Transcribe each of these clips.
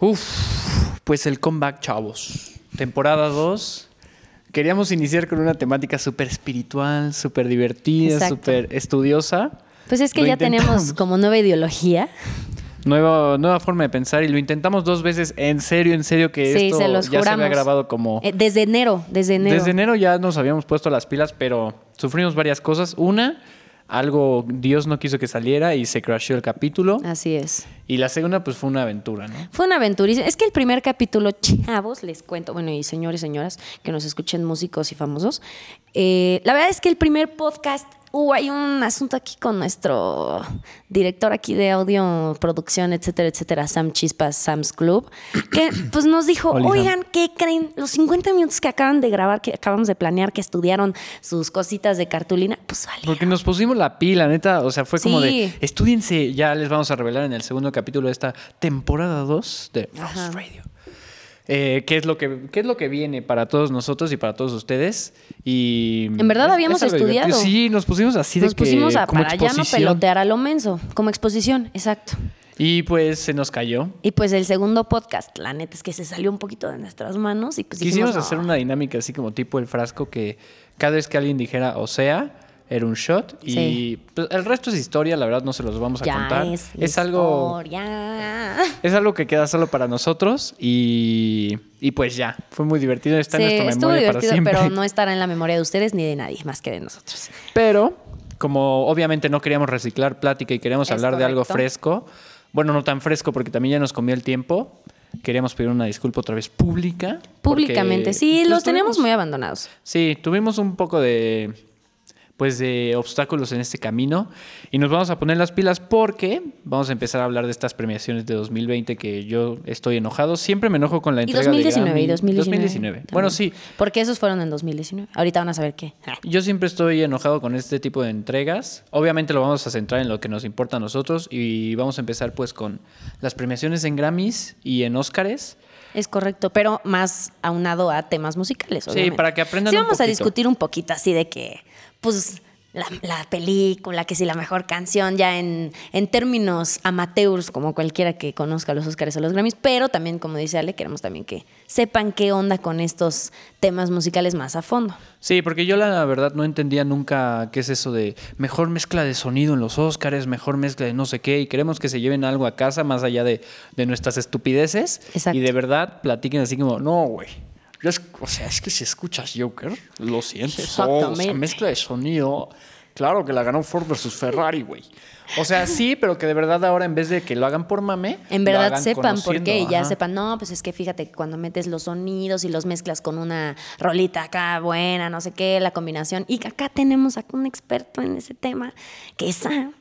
Uf, pues el comeback, chavos. Temporada 2. Queríamos iniciar con una temática súper espiritual, súper divertida, súper estudiosa. Pues es que Lo ya intentamos. tenemos como nueva ideología. Nueva, nueva forma de pensar y lo intentamos dos veces. En serio, en serio que Sí, esto se los ya se había juramos. grabado como... Eh, desde enero, desde enero. Desde enero ya nos habíamos puesto las pilas, pero sufrimos varias cosas. Una, algo Dios no quiso que saliera y se crashó el capítulo. Así es. Y la segunda, pues fue una aventura, ¿no? Fue una aventurísima. Es que el primer capítulo, chavos, les cuento, bueno, y señores señoras que nos escuchen músicos y famosos, eh, la verdad es que el primer podcast, uh, hay un asunto aquí con nuestro director aquí de audio, producción, etcétera, etcétera, Sam Chispas, Sam's Club, que pues nos dijo, oigan, ¿qué creen? Los 50 minutos que acaban de grabar, que acabamos de planear, que estudiaron sus cositas de cartulina, pues vale. Porque nos pusimos la pila, neta. O sea, fue como Sí. de, estudiense, ya les vamos a revelar en el segundo capítulo de esta temporada 2 de Rose. Radio. Eh, ¿qué, es lo que, ¿Qué es lo que viene para todos nosotros y para todos ustedes? Y En verdad es- habíamos es algo divertido. estudiado. Sí, nos pusimos así de Nos que pusimos a, como para ya no pelotear a lo menso, como exposición, exacto. Y pues se nos cayó. Y pues el segundo podcast, la neta es que se salió un poquito de nuestras manos y pues Quisimos dijimos, no. hacer una dinámica así como tipo el frasco que cada vez que alguien dijera o sea, era un shot. Y Sí. pues, el resto es historia, la verdad no se los vamos a ya contar. es, algo historia. es algo que queda solo para nosotros y, y pues ya, fue muy divertido, está Sí, en nuestra memoria para divertido, pero no estará en la memoria de ustedes ni de nadie, más que de nosotros. Pero como obviamente no queríamos reciclar plática y queríamos Es hablar de algo fresco, bueno, no tan fresco porque también ya nos comió el tiempo, queríamos pedir una disculpa otra vez pública. Públicamente, sí, pues, los tenemos tuvimos- muy abandonados. Sí, tuvimos un poco de pues de obstáculos en este camino y nos vamos a poner las pilas porque vamos a empezar a hablar de estas premiaciones de 2020 que yo estoy enojado, siempre me enojo con la Y entrega 2019, de y Grammy. 2019. 2019. Bueno, sí. Porque esos fueron en 2019. Ahorita van a saber qué. Yo siempre estoy enojado con este tipo de entregas. Obviamente lo vamos a centrar en lo que nos importa a nosotros y vamos a empezar pues con las premiaciones en Grammys y en Óscares. Es correcto, pero más aunado a temas musicales. Sí, obviamente. para que aprendan Sí, un vamos a discutir un poquito así de que, pues, la, la película, que si la mejor canción, ya en, en términos amateurs, como cualquiera que conozca los Oscars o los Grammys, pero también, como dice Ale, queremos también que sepan qué onda con estos temas musicales más a fondo. Sí, porque yo la verdad no entendía nunca qué es eso de mejor mezcla de sonido en los Óscares, mejor mezcla de no sé qué, y queremos que se lleven algo a casa más allá de, de nuestras estupideces. Exacto. Y de verdad platiquen así como, no, güey. Yo es- O sea, es que si escuchas Joker, lo sientes. Oh, o sea, mezcla de sonido. Claro que la ganó Ford versus Ferrari, güey. O sea, sí, pero que de verdad ahora en vez de que lo hagan por mame, En verdad sepan por qué y ya ajá. sepan, no, pues es que fíjate que cuando metes los sonidos y los mezclas con una rolita acá buena, no sé qué, la combinación, y que acá tenemos a un experto en ese tema, que es Sam,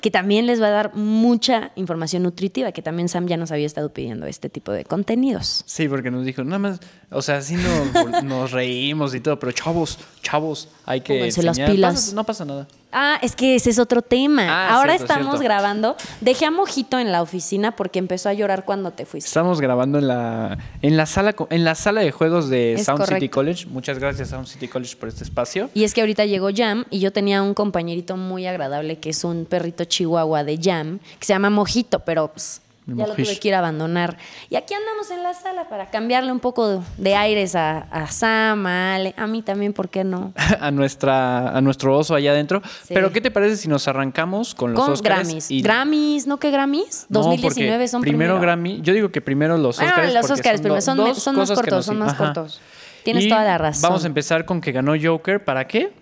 que también les va a dar mucha información nutritiva, que también Sam ya nos había estado pidiendo este tipo de contenidos. Sí, porque nos dijo, nada más, o sea, sí nos, nos reímos y todo, pero chavos, chavos, hay que. Pónganse las enseñar. pilas. Pasa- no pasa nada. Ah, es que ese es otro tema. Ah, Ahora cierto, estamos cierto. grabando. Dejé a Mojito en la oficina porque empezó a llorar cuando te fuiste. Estamos grabando en la, en la sala en la sala de juegos de Es Sound City. College. Muchas gracias Sound City College por este espacio. Y es que ahorita llegó Jam y yo tenía un compañerito muy agradable que es un perrito chihuahua de Jam que se llama Mojito, pero pues Ya lo tuve que ir a abandonar. Y aquí andamos en la sala para cambiarle un poco de, de aires a, a Sam, a Ale, a mí también, ¿por qué no? a nuestra a nuestro oso allá adentro. Sí. Pero ¿qué te parece si nos arrancamos con los Con Oscars? Grammys. y- Grammys, ¿no que Grammys? No, 2019 porque son primero, primero. Grammy. Yo digo que primero los Ah, Oscars. los porque Oscars son primero, son, más cortos, nos- son más ajá. cortos. Tienes Y toda la razón. Vamos a empezar con que ganó Joker. ¿Para qué?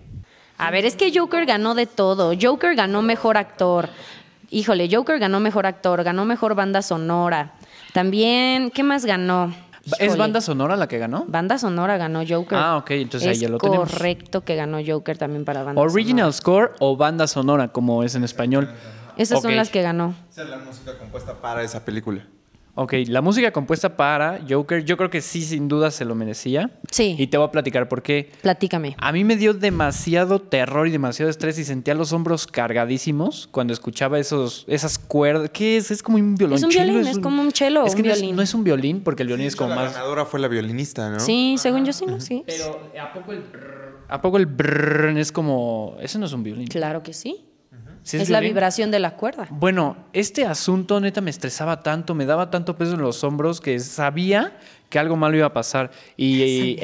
A ver, es que Joker ganó de todo. Joker ganó mejor actor. Híjole, Joker ganó mejor actor, ganó mejor banda sonora. También, ¿qué más ganó? ¿Es Híjole. banda sonora la que ganó? Banda sonora ganó Joker. Ah, ok, entonces ahí es ya lo tenemos. correcto que ganó Joker también para banda Original sonora. score o banda sonora, como es en español. Esas son Ok. las que ganó. Esa es la música compuesta para esa película. Ok, la música compuesta para Joker, yo creo que sí, sin duda se lo merecía. Sí. Y te voy a platicar por qué. Platícame. A mí me dio demasiado terror y demasiado estrés y sentía los hombros cargadísimos cuando escuchaba esos, esas cuerdas. ¿Qué es? Es como un violín. Es un violín, es como un cello Es que un no es- violín. no es un violín porque el violín es como la más... ganadora fue la violinista, ¿no? Sí, según yo sí, ¿no? Sí. Pero ¿a poco el brrr? ¿A poco el brrr es como... Ese no es un violín. Claro que sí. Sí, es la vibración de la cuerda. Bueno, este asunto neta me estresaba tanto, me daba tanto peso en los hombros que sabía que algo malo iba a pasar. Y,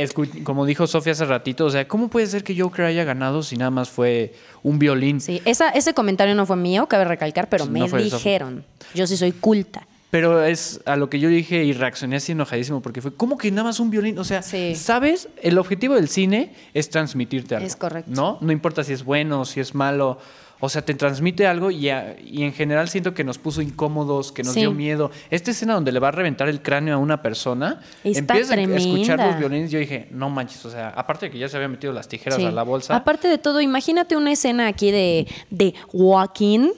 como dijo Sofía hace ratito, o sea, ¿cómo puede ser que Joker haya ganado si nada más fue un violín? Sí, esa, ese comentario no fue mío, cabe recalcar, pero Sí, me no dijeron. Yo sí soy culta. Pero es a lo que yo dije y reaccioné así enojadísimo porque fue, ¿cómo que nada más un violín? O sea, Sí. ¿sabes? El objetivo del cine es transmitirte algo. Es correcto. ¿No? No importa si es bueno, si es malo. O sea, te transmite algo y, a- y en general siento que nos puso incómodos, que nos Sí. dio miedo. Esta escena donde le va a reventar el cráneo a una persona, Está empiezas a escuchar los violines. Yo dije, no manches, o sea, aparte de que ya se había metido las tijeras Sí. a la bolsa. Aparte de todo, imagínate una escena aquí de, de Joaquín,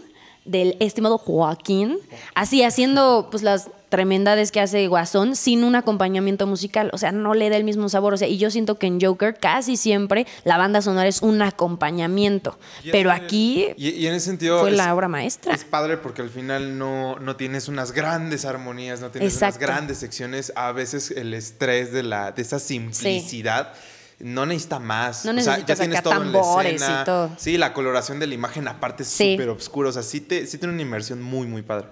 del estimado Joaquín, así haciendo pues las tremendades que hace Guasón sin un acompañamiento musical. O sea, no le da el mismo sabor. O sea, y yo siento que en Joker casi siempre la banda sonora es un acompañamiento. Y Pero aquí Y, y en ese sentido. fue es- la obra maestra. Es padre porque al final no, no tienes unas grandes armonías, no tienes Exacto. unas grandes secciones. A veces el estrés de, la, de esa simplicidad no necesita más. No o sea, ya tienes todo en la tambores y escena. todo. Sí, la coloración de la imagen aparte es Sí. súper oscura. O sea, sí, te, sí tiene una inmersión muy, muy padre.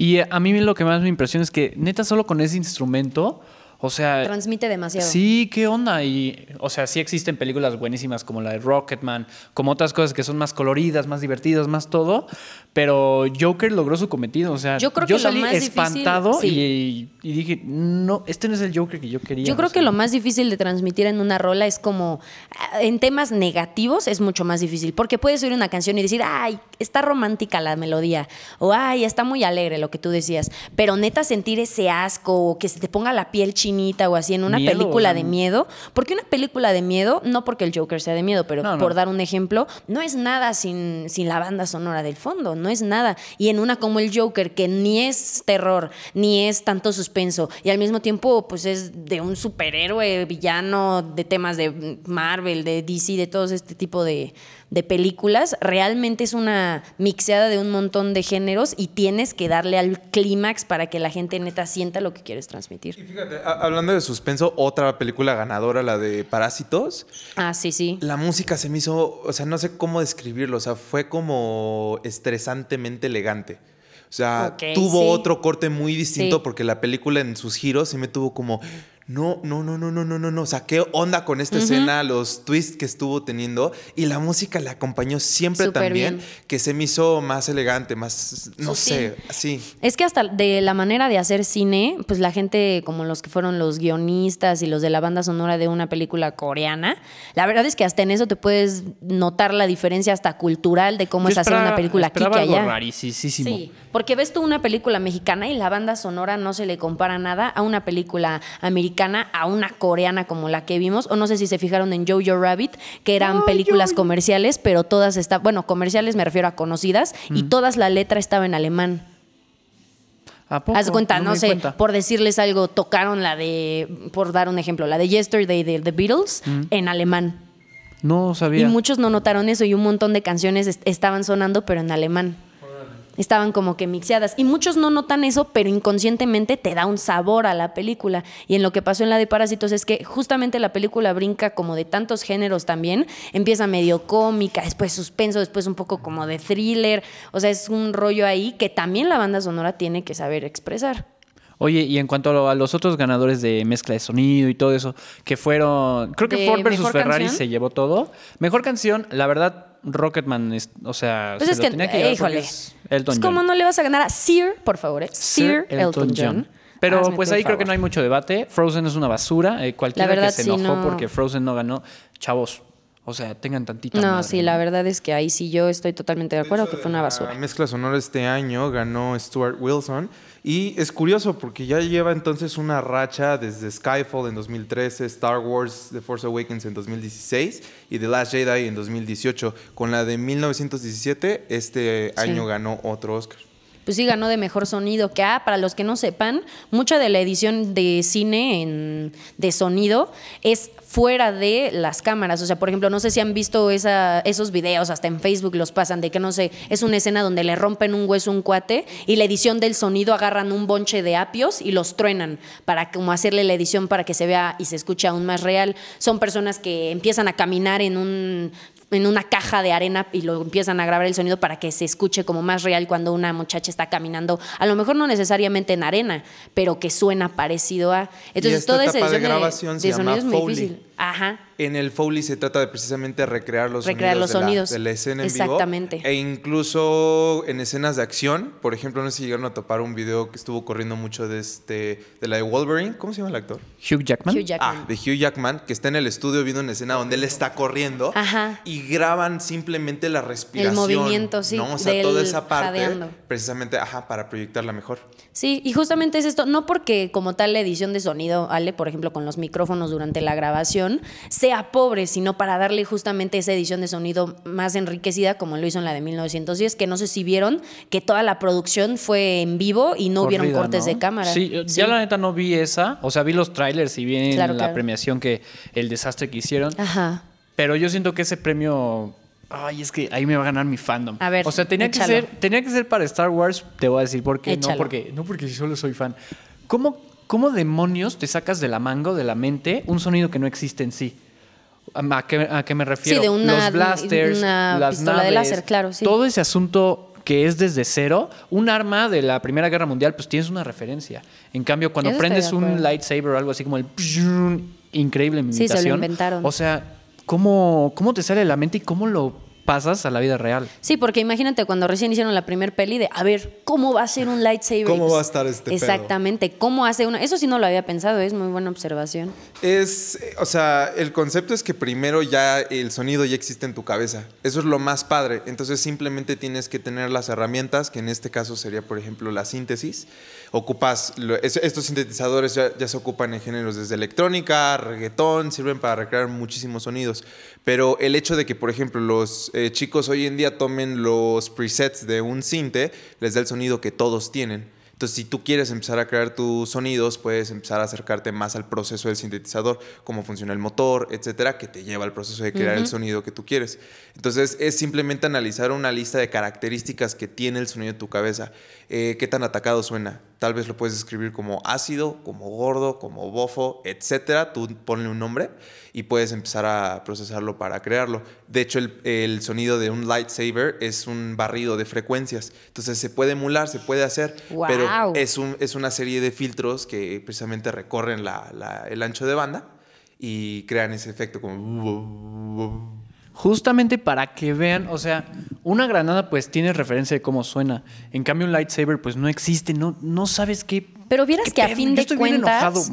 Y a mí lo que más me impresiona es que neta solo con ese instrumento, o sea... Transmite demasiado. Sí, ¿qué onda? Y, o sea, sí existen películas buenísimas como la de Rocketman, como otras cosas que son más coloridas, más divertidas, más todo, pero Joker logró su cometido. O sea, Yo creo que lo salí más difícil- espantado sí. y, y dije, no, este no es el Joker que yo quería. Yo creo o que sea. lo más difícil de transmitir en una rola es como, ah, en temas negativos es mucho más difícil, porque puedes oír una canción y decir, ay, está romántica la melodía, o ay, está muy alegre lo que tú decías, pero neta sentir ese asco, o que se te ponga la piel chinita o así en una Miedo, película o sea, de miedo, porque una película de miedo, no porque el Joker sea de miedo, pero No, no. por dar un ejemplo, no es nada sin, sin la banda sonora del fondo, no es nada. Y en una como el Joker, que ni es terror, ni es tanto suspenso, y al mismo tiempo, pues es de un superhéroe villano, de temas de Marvel, de DC, de todo este tipo de, de películas, realmente es una mixeada de un montón de géneros y tienes que darle al clímax para que la gente neta sienta lo que quieres Y transmitir. fíjate, a- hablando de suspenso, otra película ganadora, la de Parásitos. Ah, sí, sí. La música se me hizo, o sea, no sé cómo describirlo, o sea, fue como estresantemente elegante. O sea, tuvo sí. otro corte muy distinto Sí. porque la película en sus giros sí me tuvo como, no, no, no, no, no, no, no, no, o sea, qué onda con esta escena, los twists que estuvo teniendo y la música le acompañó siempre también, bien. que se me hizo más elegante, más, no sé, así. Es que hasta de la manera de hacer cine, pues la gente como los que fueron los guionistas y los de la banda sonora de una película coreana, la verdad es que hasta en eso te puedes notar la diferencia hasta cultural de cómo Yo es hacer esperaba- una película aquí que allá. rarísimo. Sí, porque ves tú una película mexicana y la banda sonora no se le compara nada a una película americana, a una coreana como la que vimos, o no sé si se fijaron en Jojo Rabbit, que eran películas comerciales, pero todas estaban, bueno, comerciales me refiero a conocidas, y todas la letra estaba en alemán. ¿A poco? Haz cuenta, no, sé, cuenta. por decirles algo, tocaron la de, por dar un ejemplo, la de Yesterday de The Beatles en alemán. No sabía. Y muchos no notaron eso y un montón de canciones est- estaban sonando, pero en alemán. Estaban como que mixeadas. Y muchos no notan eso, pero inconscientemente te da un sabor a la película. Y en lo que pasó en la de Parásitos es que justamente la película brinca como de tantos géneros también. Empieza medio cómica, después suspenso, después un poco como de thriller. O sea, es un rollo ahí que también la banda sonora tiene que saber expresar. Oye, y en cuanto a, lo- a los otros ganadores de mezcla de sonido y todo eso, que fueron. Creo que ¿De Ford versus Ferrari canción? se llevó todo. Mejor canción, la verdad, Rocketman, es- o sea, Pues se es lo que, tenía que híjole. es Elton Pues, John. ¿Cómo no le vas a ganar a Sir, por favor? eh? Sir, Elton, John. Pero Hazme pues ahí creo que no hay mucho debate. Frozen es una basura. Eh, cualquiera La verdad, que se sí, enojó no. porque Frozen no ganó, chavos, o sea, tengan tantita No, madre, sí, la verdad es que ahí sí yo estoy totalmente de acuerdo que fue una La basura. mezcla sonora este año ganó Stuart Wilson. Y es curioso porque ya lleva entonces una racha desde Skyfall en 2013, Star Wars The Force Awakens en 2016 y The Last Jedi en 2018. Con la de 1917, este Sí. año ganó otro Oscar. Pues sí, ganó de mejor sonido. Que, ah, para los que no sepan, mucha de la edición de cine en- de sonido es fuera de las cámaras. O sea, por ejemplo, no sé si han visto esa, esos videos, hasta en Facebook los pasan, de que no sé, es una escena donde le rompen un hueso un cuate y la edición del sonido agarran un bonche de apios y los truenan para como hacerle la edición para que se vea y se escuche aún más real. Son personas que empiezan a caminar en un en una caja de arena y lo empiezan a grabar el sonido para que se escuche como más real cuando una muchacha está caminando, a lo mejor no necesariamente en arena, pero que suena parecido a... Entonces esta toda esa etapa de de, grabación de se llama sonido es muy Foley. difícil. Ajá. En el Foley se trata de precisamente recrear los Recrear sonidos, los de la- sonidos. De, la, escena en Exactamente. vivo. E incluso en escenas de acción. Por ejemplo, no sé si llegaron a topar un video que estuvo corriendo mucho de, este, de la de Wolverine. ¿Cómo se llama el actor? Hugh Jackman. Hugh Jackman. Ah, de Hugh Jackman, que está en el estudio viendo una escena donde él está corriendo Ajá. y graban simplemente la respiración. movimiento, sí, ¿no? O sea, toda esa parte, jadeando. precisamente, ajá, para proyectarla mejor. Sí, y justamente es esto, no porque como tal la edición de sonido, Ale, por ejemplo, con los micrófonos durante la grabación, sea pobre, sino para darle justamente esa edición de sonido más enriquecida, como lo hizo en la de 1910, que no sé si vieron que toda la producción fue en vivo y no hubieron cortes ¿no? de cámara. Sí, yo- ya la neta no vi esa. O sea, vi los trailers y vi en Claro, la claro. premiación que el desastre que hicieron. Ajá. Pero yo siento que ese premio. Ay, es que ahí me va a ganar mi fandom. A ver, o sea, tenía que ser, tenía que ser para Star Wars. Te voy a decir por qué. No porque, no porque solo soy fan. ¿Cómo, ¿Cómo demonios te sacas de la mango, de la mente, un sonido que no existe en sí? ¿A qué, a qué me refiero? de una- Los blasters, una las pistola de naves, láser, claro, sí. Todo ese asunto que es desde cero, un arma de la Primera Guerra Mundial, pues tienes una referencia. En cambio, cuando Eso prendes de un lightsaber o algo así como el increíble mi Sí, se lo imitación. inventaron. O sea, ¿cómo, ¿cómo te sale de la mente y cómo lo pasas a la vida real? Sí, porque imagínate cuando recién hicieron la primer peli de, a ver, ¿cómo va a ser un lightsaber? ¿Cómo va a estar este pedo? Exactamente, ¿cómo hace una? Eso sí no lo había pensado, es muy buena observación. Es, eh, o sea, el concepto es que primero ya el sonido ya existe en tu cabeza. Eso es lo más padre. Entonces simplemente tienes que tener las herramientas, que en este caso sería, por ejemplo, la síntesis. Ocupas, estos sintetizadores ya, ya se ocupan en géneros desde electrónica, reggaetón, sirven para recrear muchísimos sonidos. Pero el hecho de que, por ejemplo, los eh, chicos hoy en día tomen los presets de un sinte, les da el sonido que todos tienen. Entonces, si tú quieres empezar a crear tus sonidos, puedes empezar a acercarte más al proceso del sintetizador, cómo funciona el motor, etcétera, que te lleva al proceso de crear el sonido que tú quieres. Entonces, es simplemente analizar una lista de características que tiene el sonido de tu cabeza. Eh, ¿Qué tan atacado suena? Tal vez lo puedes escribir como ácido, como gordo, como bofo, etcétera. Tú ponle un nombre y puedes empezar a procesarlo para crearlo. De hecho, el, el sonido de un lightsaber es un barrido de frecuencias. Entonces, se puede emular, se puede hacer, pero ¡Guau! es, un- es una serie de filtros que precisamente recorren la- la- el ancho de banda y crean ese efecto como... Justamente para que vean, o sea, una granada pues tiene referencia de cómo suena. En cambio un lightsaber pues no existe, no, no sabes qué... Pero vieras qué que a fin Yo de estoy bien cuentas. enojado,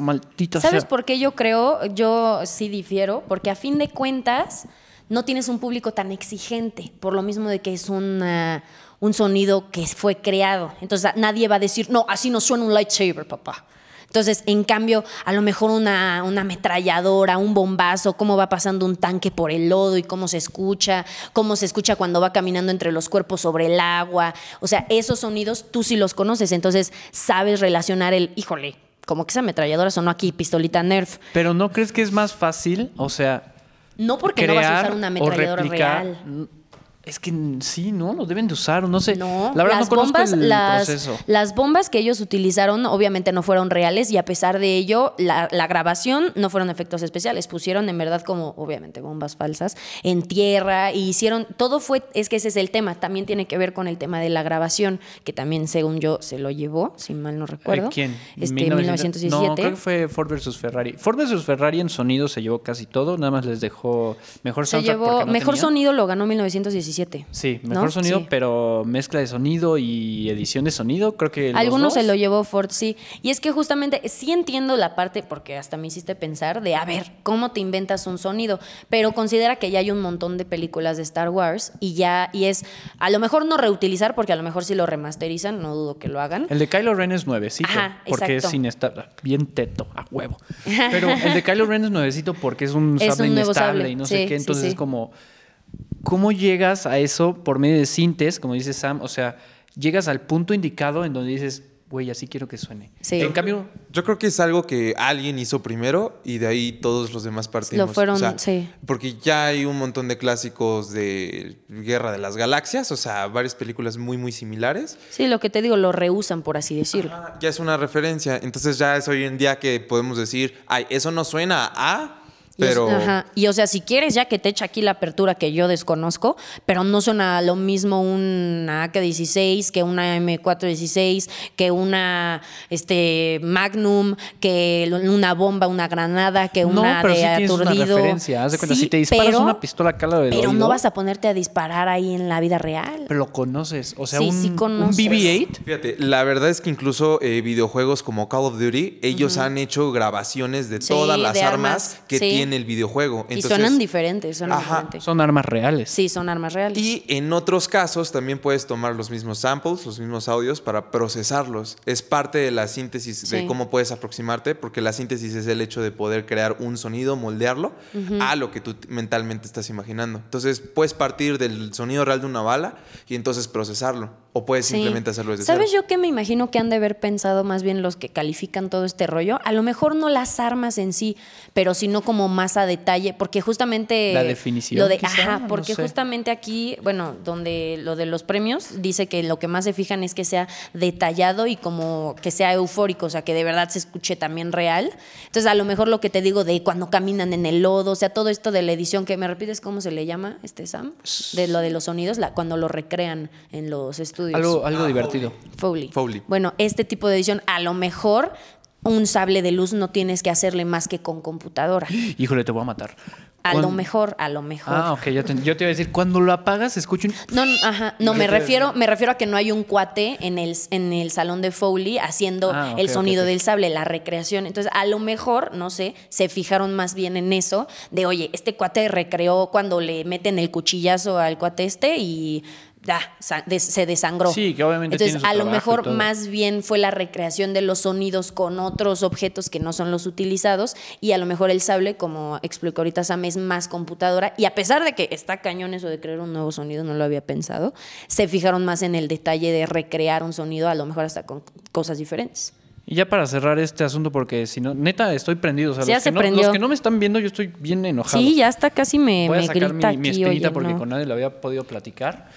¿Sabes sea. por qué yo creo? Yo sí difiero, porque a fin de cuentas no tienes un público tan exigente, por lo mismo de que es una- un sonido que fue creado. Entonces nadie va a decir, no, así no suena un lightsaber, papá. Entonces, en cambio, a lo mejor una, una ametralladora, un bombazo, cómo va pasando un tanque por el lodo y cómo se escucha, cómo se escucha cuando va caminando entre los cuerpos sobre el agua. O sea, esos sonidos tú sí los conoces, entonces sabes relacionar el, híjole, como que esa ametralladora sonó aquí, pistolita Nerf. Pero ¿no crees que es más fácil, o sea, No porque crear no vas a usar una ametralladora real. Es que sí, ¿no? Lo deben de usar, no sé. No, la verdad las no conozco bombas, el las, proceso. las bombas que ellos utilizaron obviamente no fueron reales y a pesar de ello, la, la grabación no fueron efectos especiales. Pusieron en verdad como, obviamente, bombas falsas en tierra y hicieron, todo fue, es que ese es el tema, también tiene que ver con el tema de la grabación, que también según yo se lo llevó, si mal no recuerdo. ¿Quién? Este, 1900 No, 1917. creo que fue Ford versus Ferrari. Ford versus Ferrari en sonido se llevó casi todo, nada más les dejó mejor se soundtrack llevó, no mejor tenía. sonido lo ganó 1917. Sí, ¿no? mejor sonido, Sí. pero mezcla de sonido y edición de sonido, creo que Algunos se lo llevó Ford, sí. Y es que justamente sí entiendo la parte, porque hasta me hiciste pensar, de a ver, ¿cómo te inventas un sonido? Pero considera que ya hay un montón de películas de Star Wars y ya, y es, a lo mejor no reutilizar, porque a lo mejor si lo remasterizan, no dudo que lo hagan. El de Kylo Ren es nuevecito, Ajá, porque es exacto. estar bien teto, a huevo. Pero el de Kylo Ren es nuevecito porque es un Es sable un inestable sable, y no sí, sé qué. Entonces sí. es como, ¿cómo llegas a eso por medio de sintes, como dice Sam? O sea, llegas al punto indicado en donde dices, güey, así quiero que suene. Sí. En cambio, Yo creo que es algo que alguien hizo primero y de ahí todos los demás partimos. Lo fueron, O sea, sí. Porque ya hay un montón de clásicos de Guerra de las Galaxias, o sea, varias películas muy, muy similares. Sí, lo que te digo, lo reusan, por así decirlo. Ah, Ya es una referencia. Entonces ya es hoy en día que podemos decir, ay, eso no suena a Y o- Pero ajá. Y o sea, si quieres ya que te eche aquí la apertura que yo desconozco, pero no suena lo mismo una AK-16 que una M416, que una este, Magnum, que una bomba, una granada, que No, una pero de sí tienes una aturdido. referencia. Haz de cuenta, Sí, si te disparas pero- una pistola acá del Pero oído, no vas a ponerte a disparar ahí en la vida real. Pero lo conoces. O sea, Sí, un, sí un conoces. BB-8. Fíjate, la verdad es que incluso eh, videojuegos como Call of Duty, ellos han hecho grabaciones de Sí, todas las de armas, armas, que sí. Tiene el videojuego. y suenan diferentes, suenan Ajá. diferentes. Son armas reales. Sí, son armas reales. Y en otros casos también puedes tomar los mismos samples, los mismos audios para procesarlos. Es parte de la síntesis de cómo puedes aproximarte, porque la síntesis es el hecho de poder crear un sonido, moldearlo a lo que tú mentalmente estás imaginando. Entonces puedes partir del sonido real de una bala y entonces procesarlo. O puedes Sí. simplemente hacerlo desde ¿Sabes cero. yo qué me imagino que han de haber pensado más bien los que califican todo este rollo? A lo mejor no las armas en sí, pero sino como más a detalle, porque justamente... La definición, Lo de, quizá, ajá, no porque sé. justamente aquí, bueno, donde lo de los premios, dice que lo que más se fijan es que sea detallado y como que sea eufórico, o sea, que de verdad se escuche también real. Entonces, a lo mejor lo que te digo de cuando caminan en el lodo, o sea, todo esto de la edición, que me repites cómo se le llama, este Sam, de lo de los sonidos, la, cuando lo recrean en los estudios. Algo, algo divertido. Foley. Foley. Bueno, este tipo de edición, a lo mejor un sable de luz no tienes que hacerle más que con computadora. Híjole, te voy a matar. A lo mejor, a lo mejor. Ah, ok. Yo te, yo te iba a decir, cuando lo apagas, se escucha un... No, no, ajá. No, me refiero, me refiero a que no hay un cuate en el, en el salón de Foley haciendo Ah, el sonido del sable, la recreación. Entonces, a lo mejor, no sé, se fijaron más bien en eso, de oye, este cuate recreó cuando le meten el cuchillazo al cuate este y des- se desangró. Sí, que obviamente Entonces, a lo mejor más bien fue la recreación de los sonidos con otros objetos que no son los utilizados y a lo mejor el sable, como explicó ahorita Sam, es más computadora y a pesar de que está cañón eso de crear un nuevo sonido, no lo había pensado, se fijaron más en el detalle de recrear un sonido, a lo mejor hasta con cosas diferentes. Y ya para cerrar este asunto, porque si no, neta, estoy prendido. O sea, Sí, los, que no, los que no me están viendo, yo estoy bien enojado. Sí, ya está casi me, Voy a me sacar grita mi, mi aquí, espinita oye, porque no. con nadie lo había podido platicar.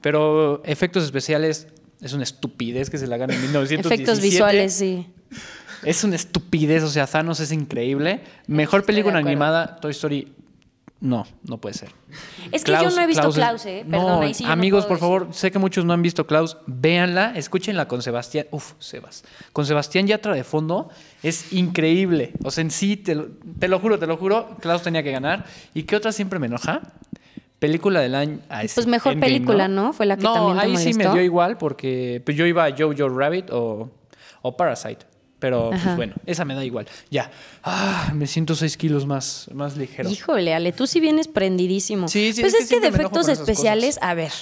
Pero efectos especiales es una estupidez que se la hagan en 1917. Efectos visuales, sí. Es una estupidez, o sea, Thanos es increíble. Mejor Estoy película animada, Toy Story. No, no puede ser. Es que yo no he visto Klaus, eh. No, Perdón, ahí sí no amigos, por decir. favor, sé que muchos no han visto Klaus. Véanla, escúchenla con Sebastián. Uf, Sebas. Con Sebastián Yatra de fondo. Es increíble. O sea, en sí, te lo, te lo juro, te lo juro, Klaus tenía que ganar. ¿Y qué otra siempre me enoja? Película del año. Ay, sí, Pues mejor Endgame, película, ¿no? Fue la que no, también te ahí sí me dio igual porque pues, yo iba a Jojo Rabbit o, o Parasite. Pero pues bueno, esa me da igual. Ya. Ah, me siento seis kilos más, más ligero. Híjole, Ale, tú sí vienes prendidísimo. Sí, sí, pues es que es que, de siempre me enojo efectos con esas especiales, a ver,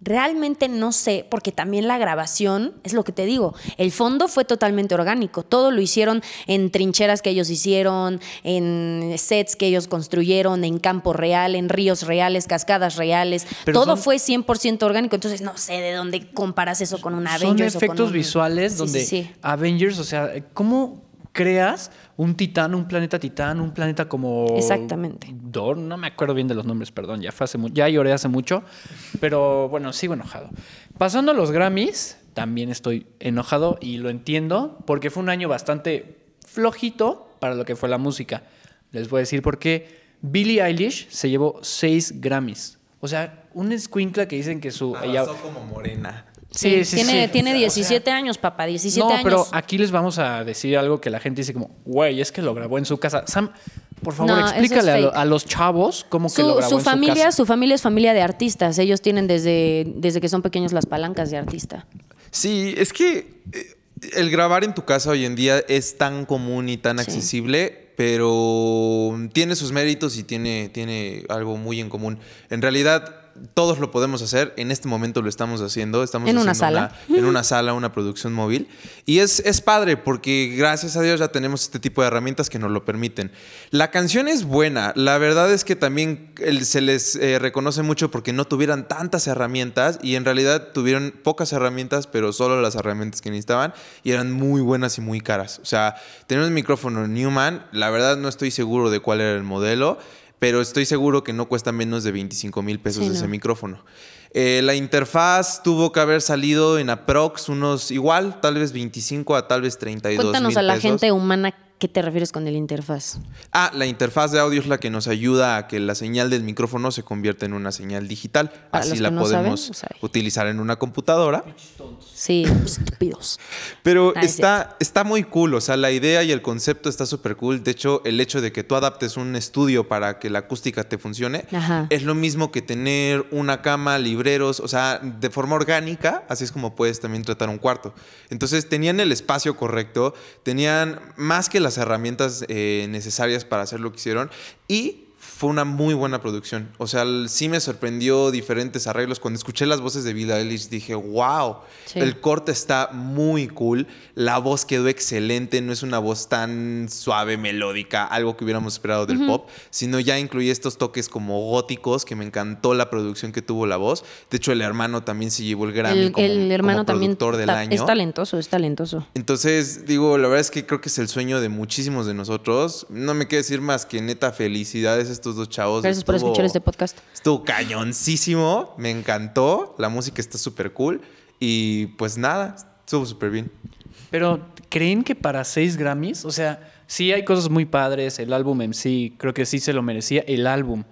realmente no sé, porque también la grabación, es lo que te digo, el fondo fue totalmente orgánico. Todo lo hicieron en trincheras que ellos hicieron, en sets que ellos construyeron, en campo real, en ríos reales, cascadas reales. Pero Todo son- fue 100% orgánico. Entonces, no sé de dónde comparas eso con una Son Avengers. o con efectos un- visuales Sí, donde sí, sí. Avengers, o sea, ¿cómo creas un titán, un planeta titán, un planeta como Exactamente. Dor, no me acuerdo bien de los nombres, perdón, ya fue hace ya lloré hace mucho, pero bueno, sigo enojado. Pasando a los Grammys, también estoy enojado y lo entiendo porque fue un año bastante flojito para lo que fue la música. Les voy a decir por qué Billie Eilish se llevó seis Grammys. O sea, un escuincla que dicen que su ella- como morena. Sí, sí, tiene, sí. tiene O sea, 17 años, papá, 17 no, años. pero aquí les vamos a decir algo que la gente dice como, güey, es que lo grabó en su casa. Sam, por favor, No, es explícale a, lo- fake. a los chavos cómo que lo Su, grabó su en familia, su casa. su familia es familia de artistas. Ellos tienen desde, desde que son pequeños las palancas de artista. Sí, es que eh, el grabar en tu casa hoy en día es tan común y tan Sí. accesible, pero tiene sus méritos y tiene, tiene algo muy en común. En realidad, todos lo podemos hacer. En este momento lo estamos haciendo. Estamos En una haciendo sala. en una sala, una producción móvil. Y es, es padre porque gracias a Dios ya tenemos este tipo de herramientas que nos lo permiten. La canción es buena. La verdad es que también se les eh, reconoce mucho porque no tuvieran tantas herramientas y en realidad tuvieron pocas herramientas, pero solo las herramientas que necesitaban y eran muy buenas y muy caras. O sea, tener un micrófono Newman, la verdad no estoy seguro de cuál era el modelo. Pero estoy seguro que no cuesta menos de 25 mil pesos Sí, ese no. micrófono. Eh, la interfaz tuvo que haber salido en aprox unos igual, tal vez 25 a tal vez 32 Cuéntanos a la pesos. gente humana qué te refieres con el interfaz. Ah, la interfaz de audio es la que nos ayuda a que la señal del micrófono se convierta en una señal digital. Para Así la no podemos saben, saben. utilizar en una computadora. Sí, estúpidos. Pero Ah, es está, está muy cool, o sea, la idea y el concepto está súper cool. De hecho, el hecho de que tú adaptes un estudio para que la acústica te funcione Ajá. es lo mismo que tener una cama, libreros, o sea, de forma orgánica, así es como puedes también tratar un cuarto. Entonces, tenían el espacio correcto, tenían más que las herramientas eh, necesarias para hacer lo que hicieron. Y fue una muy buena producción. O sea, sí me sorprendió diferentes arreglos. Cuando escuché las voces de Billie Eilish dije, wow, Sí. el corte está muy cool, la voz quedó excelente, no es una voz tan suave, melódica, algo que hubiéramos esperado del pop, sino ya incluye estos toques como góticos, que me encantó la producción que tuvo la voz. De hecho, el hermano también se llevó el Grammy El, como, el hermano como también productor del ta- año. es talentoso, es talentoso. Entonces, digo, la verdad es que creo que es el sueño de muchísimos de nosotros. No me queda decir más que neta felicidades a estos dos chavos. Gracias por escuchar este podcast. Estuvo cañoncísimo, me encantó, la música está súper cool y pues nada, estuvo súper bien. Pero, ¿creen que para seis Grammys? O sea, sí hay cosas muy padres. El álbum en sí, creo que sí se lo merecía. El álbum.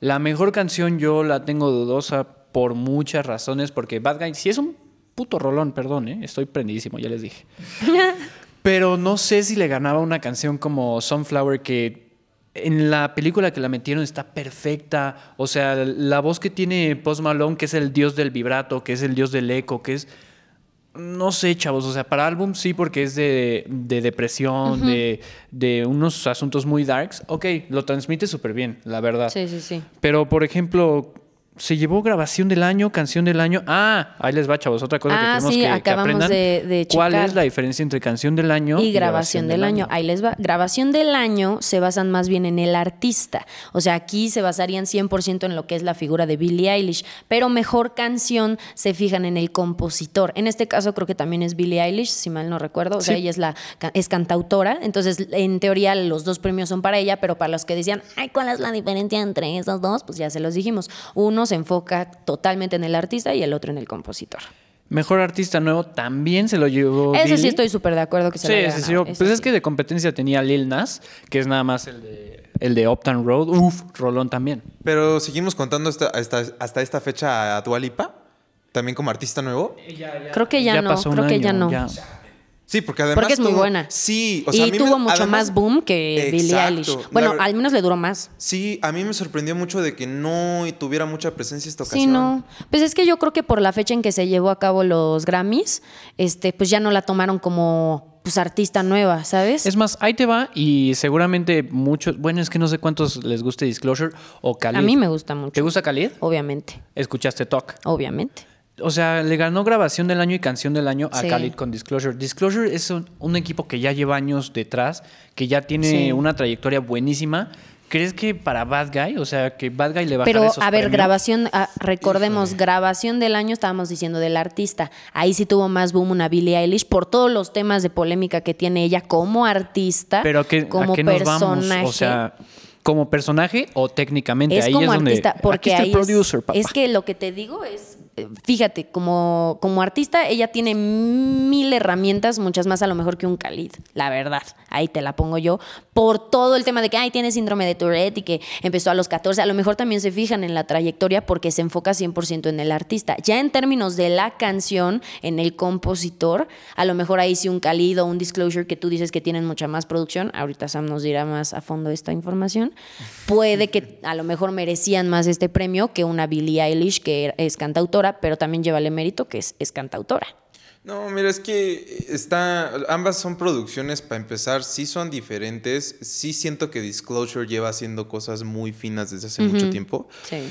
La mejor canción yo la tengo dudosa por muchas razones. Porque Bad Guy sí es un puto rolón, perdón, ¿eh? Estoy prendidísimo, ya les dije. Pero no sé si le ganaba una canción como Sunflower que en la película que la metieron está perfecta. O sea, la voz que tiene Post Malone, que es el dios del vibrato, que es el dios del eco, que es... No sé, chavos, o sea, para álbum sí, porque es de, de depresión, de, de unos asuntos muy darks. Ok, lo transmite súper bien, la verdad. Sí, sí, sí. Pero, por ejemplo, se llevó grabación del año, canción del año. Ah, ahí les va, chavos. Otra cosa Ah, que tenemos sí, que, que acabamos aprendan. de- de ¿Cuál es la diferencia entre canción del año Y grabación del año. Ahí les va. Grabación del año se basan más bien en el artista. O sea, aquí se basarían 100% en lo que es la figura de Billie Eilish. Pero mejor canción se fijan en el compositor. En este caso creo que también es Billie Eilish, si mal no recuerdo. O sea, Sí. ella es, la, es cantautora. Entonces, en teoría, los dos premios son para ella. Pero para los que decían, ay, ¿cuál es la diferencia entre esas dos? Pues ya se los dijimos. Uno se enfoca totalmente en el artista y el otro en el compositor. Mejor artista nuevo también se lo llevó. Ese sí estoy súper de acuerdo que se Sí, lo sí, sí. Pues es sí. que de competencia tenía Lil Nas, que es nada más el de, el de Uptown Road. Uf, Rolón también. Pero seguimos contando hasta, hasta, hasta esta fecha a Dualipa, también como artista nuevo. Creo que ya, no, pasó un creo que ya no. Sí, porque además. Porque es muy buena. Sí, o sea, a y mí tuvo me- mucho además- más boom que Billie Exacto. Eilish. Bueno, La- al menos le duró más. Sí, a mí me sorprendió mucho de que no tuviera mucha presencia esta ocasión. Sí, no. Pues es que yo creo que por la fecha en que se llevó a cabo los Grammys, este, pues ya no la tomaron como pues artista nueva, ¿sabes? Es más, ahí te va y seguramente muchos, bueno, es que no sé cuántos les guste Disclosure o Khalid. a mí me gusta mucho. ¿Te gusta Khalid? Obviamente, Escuchaste Talk. obviamente. O sea, le ganó grabación del año y canción del año a Sí. Khalid con Disclosure. Disclosure es un, un equipo que ya lleva años detrás, que ya tiene Sí. una trayectoria buenísima. ¿Crees que para Bad Guy, o sea, que Bad Guy le va a Pero, esos a ver, premios? grabación, ah, recordemos, grabación del año estábamos diciendo del artista. Ahí sí tuvo más boom una Billie Eilish por todos los temas de polémica que tiene ella como artista, Pero ¿a qué, como a qué nos personaje. vamos? O sea, ¿como personaje o técnicamente? es ahí como es donde, artista, porque aquí está el producer, es, papá. es que lo que te digo es, fíjate, como, como artista ella tiene mil herramientas, muchas más a lo mejor que un Khalid, la verdad, ahí te la pongo yo, por todo el tema de que, ay, tiene síndrome de Tourette y que empezó a los 14, a lo mejor también se fijan en la trayectoria porque se enfoca 100% en el artista. Ya en términos de la canción, en el compositor, a lo mejor ahí sí un Khalid o un Disclosure que tú dices que tienen mucha más producción, ahorita Sam nos dirá más a fondo esta información, puede que a lo mejor merecían más este premio que una Billie Eilish que es cantautora, pero también lleva el mérito que es cantautora. No, mira, es que está. Ambas son producciones, para empezar, sí son diferentes. Sí siento que Disclosure lleva haciendo cosas muy finas desde hace mucho tiempo. Sí.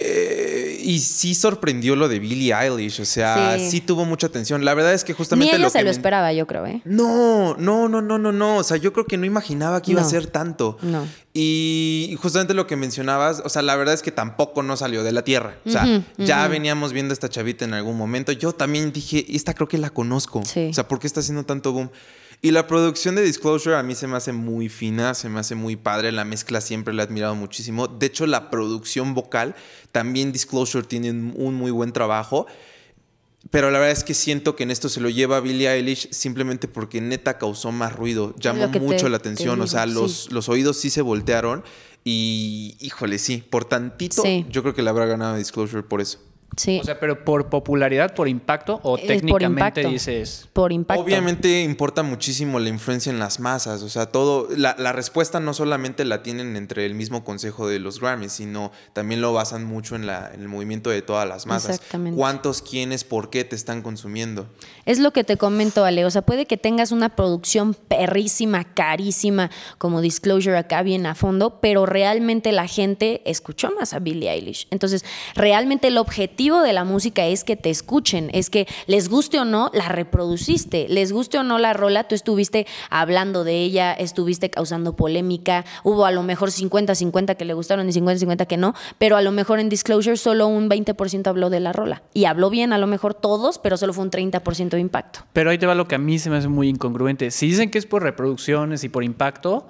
Eh, y sí sorprendió lo de Billie Eilish. O sea, Sí. sí, tuvo mucha atención. La verdad es que Ni justamente ella lo se que lo esperaba, yo creo, ¿eh? No, no, no, no, no, no. O sea, yo creo que no imaginaba que iba a ser tanto. No. Y justamente lo que mencionabas, o sea, la verdad es que tampoco no salió de la tierra. O sea, ya veníamos viendo a esta chavita en algún momento. Yo también dije, esta creo que la conozco. Sí. O sea, ¿por qué está haciendo tanto boom? Y la producción de Disclosure a mí se me hace muy fina, se me hace muy padre. La mezcla siempre la he admirado muchísimo. De hecho, la producción vocal también Disclosure tiene un muy buen trabajo. Pero la verdad es que siento que en esto se lo lleva Billie Eilish simplemente porque neta causó más ruido. Llamó mucho la atención. o sea, los, los oídos sí se voltearon. Y híjole, sí, por tantito, yo creo que le habrá ganado Disclosure por eso. O sea, pero por popularidad, por impacto o técnicamente dices. Por impacto. Obviamente importa muchísimo la influencia en las masas. O sea, todo. La, respuesta no solamente la tienen entre el mismo consejo de los Grammys, sino también lo basan mucho en, la, en el movimiento de todas las masas. Exactamente. ¿Cuántos, quiénes, por qué te están consumiendo? Es lo que te comento, Ale. O sea, puede que tengas una producción perrísima, carísima, como Disclosure acá bien a fondo, pero realmente la gente escuchó más a Billie Eilish. Entonces, realmente el objetivo de la música es que te escuchen, es que les guste o no, la reproduciste, les guste o no la rola, tú estuviste hablando de ella, estuviste causando polémica, hubo a lo mejor 50-50 que le gustaron y 50-50 que no, pero a lo mejor en Disclosure solo un 20% habló de la rola. Y habló bien a lo mejor todos, pero solo fue un 30% de impacto. Pero ahí te va lo que a mí se me hace muy incongruente. Si dicen que es por reproducciones y por impacto,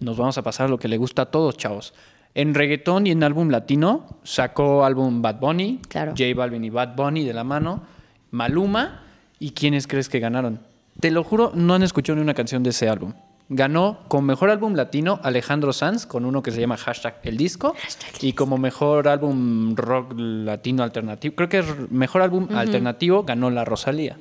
nos vamos a pasar lo que le gusta a todos, chavos. En reggaetón y en álbum latino sacó álbum Bad Bunny, J Balvin y Bad Bunny de la mano, Maluma y ¿quiénes crees que ganaron? Te lo juro, no han escuchado ni una canción de ese álbum. Ganó con mejor álbum latino Alejandro Sanz con uno que se llama hashtag el disco y como mejor álbum rock latino alternativo, creo que es mejor álbum alternativo ganó la Rosalía.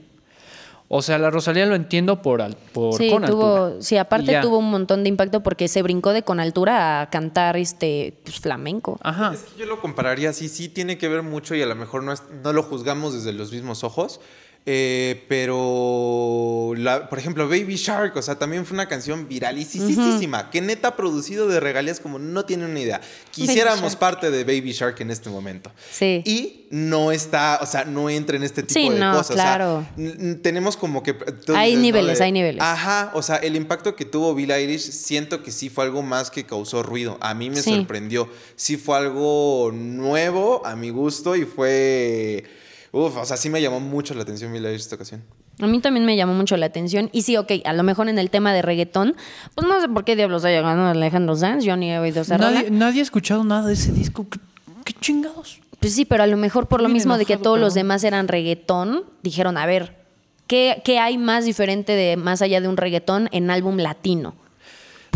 O sea, la Rosalía lo entiendo por, por sí, con tuvo, Sí, aparte tuvo un montón de impacto porque se brincó de con altura a cantar este pues, flamenco. Ajá. Es que yo lo compararía así, sí tiene que ver mucho y a lo mejor no, no lo juzgamos desde los mismos ojos. Eh, pero, por ejemplo, Baby Shark, o sea, también fue una canción viralísima, que neta producido de regalías como no tiene una idea. Quisiéramos parte de Baby Shark en este momento. Sí. Y no está, o sea, no entra en este tipo de cosas. Claro. tenemos como que. Hay niveles, hay niveles. Ajá, o sea, el impacto que tuvo Bill Irish, siento que sí fue algo más que causó ruido. A mí me sorprendió. Sí fue algo nuevo a mi gusto y fue Uf, o sea, sí me llamó mucho la atención Billie esta ocasión. A mí también me llamó mucho la atención. Y sí, ok, a lo mejor en el tema de reggaetón, pues no sé por qué diablos haya ganado Alejandro Sanz. Yo ni he oído esa nadie, nadie ha escuchado nada de ese disco. ¿Qué, chingados? Pues sí, pero a lo mejor por lo mismo de que todos los demás eran reggaetón, dijeron, a ver, ¿qué, ¿qué hay más diferente de más allá de un reggaetón en álbum latino?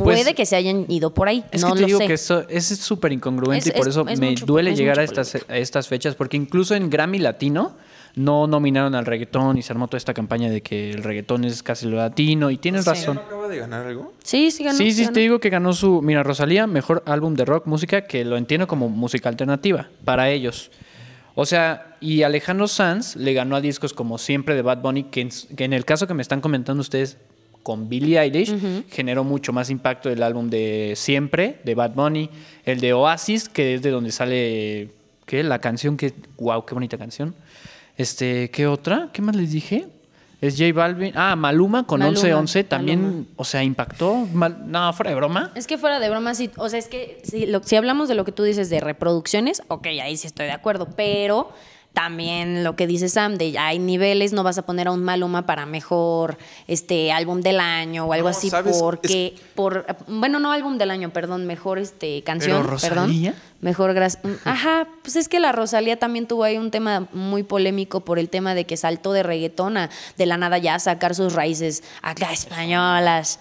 Pues, Puede que se hayan ido por ahí. Es no que te digo que eso es súper incongruente y por eso me duele llegar a estas, a estas fechas, porque incluso en Grammy Latino no nominaron al reggaetón y se armó toda esta campaña de que el reggaetón es casi lo latino y tienes razón. ¿No acaba de ganar algo? Sí, sí ganó. Sí, sí, te digo que ganó su, mira, Rosalía, mejor álbum de rock, música, que lo entiendo como música alternativa para ellos. O sea, y Alejandro Sanz le ganó a discos como siempre de Bad Bunny, que en el caso que me están comentando ustedes, con Billie Eilish, generó mucho más impacto el álbum de Siempre, de Bad Bunny, el de Oasis, que es de donde sale, ¿qué? La canción que, wow, qué bonita canción. Este, ¿qué otra? ¿Qué más les dije? Es J Balvin. Ah, Maluma con 1111 también, o sea, impactó. no, fuera de broma. Es que fuera de broma, sí. O sea, es que si, si hablamos de lo que tú dices de reproducciones, ok, ahí sí estoy de acuerdo. Pero también lo que dice Sam, de hay niveles, no vas a poner a un Maluma para mejor este álbum del año o algo así, porque por bueno, no álbum del año, perdón, mejor este canción, perdón. Mejor Ajá, pues es que la Rosalía también tuvo ahí un tema muy polémico por el tema de que saltó de reggaetón de la nada ya a sacar sus raíces acá españolas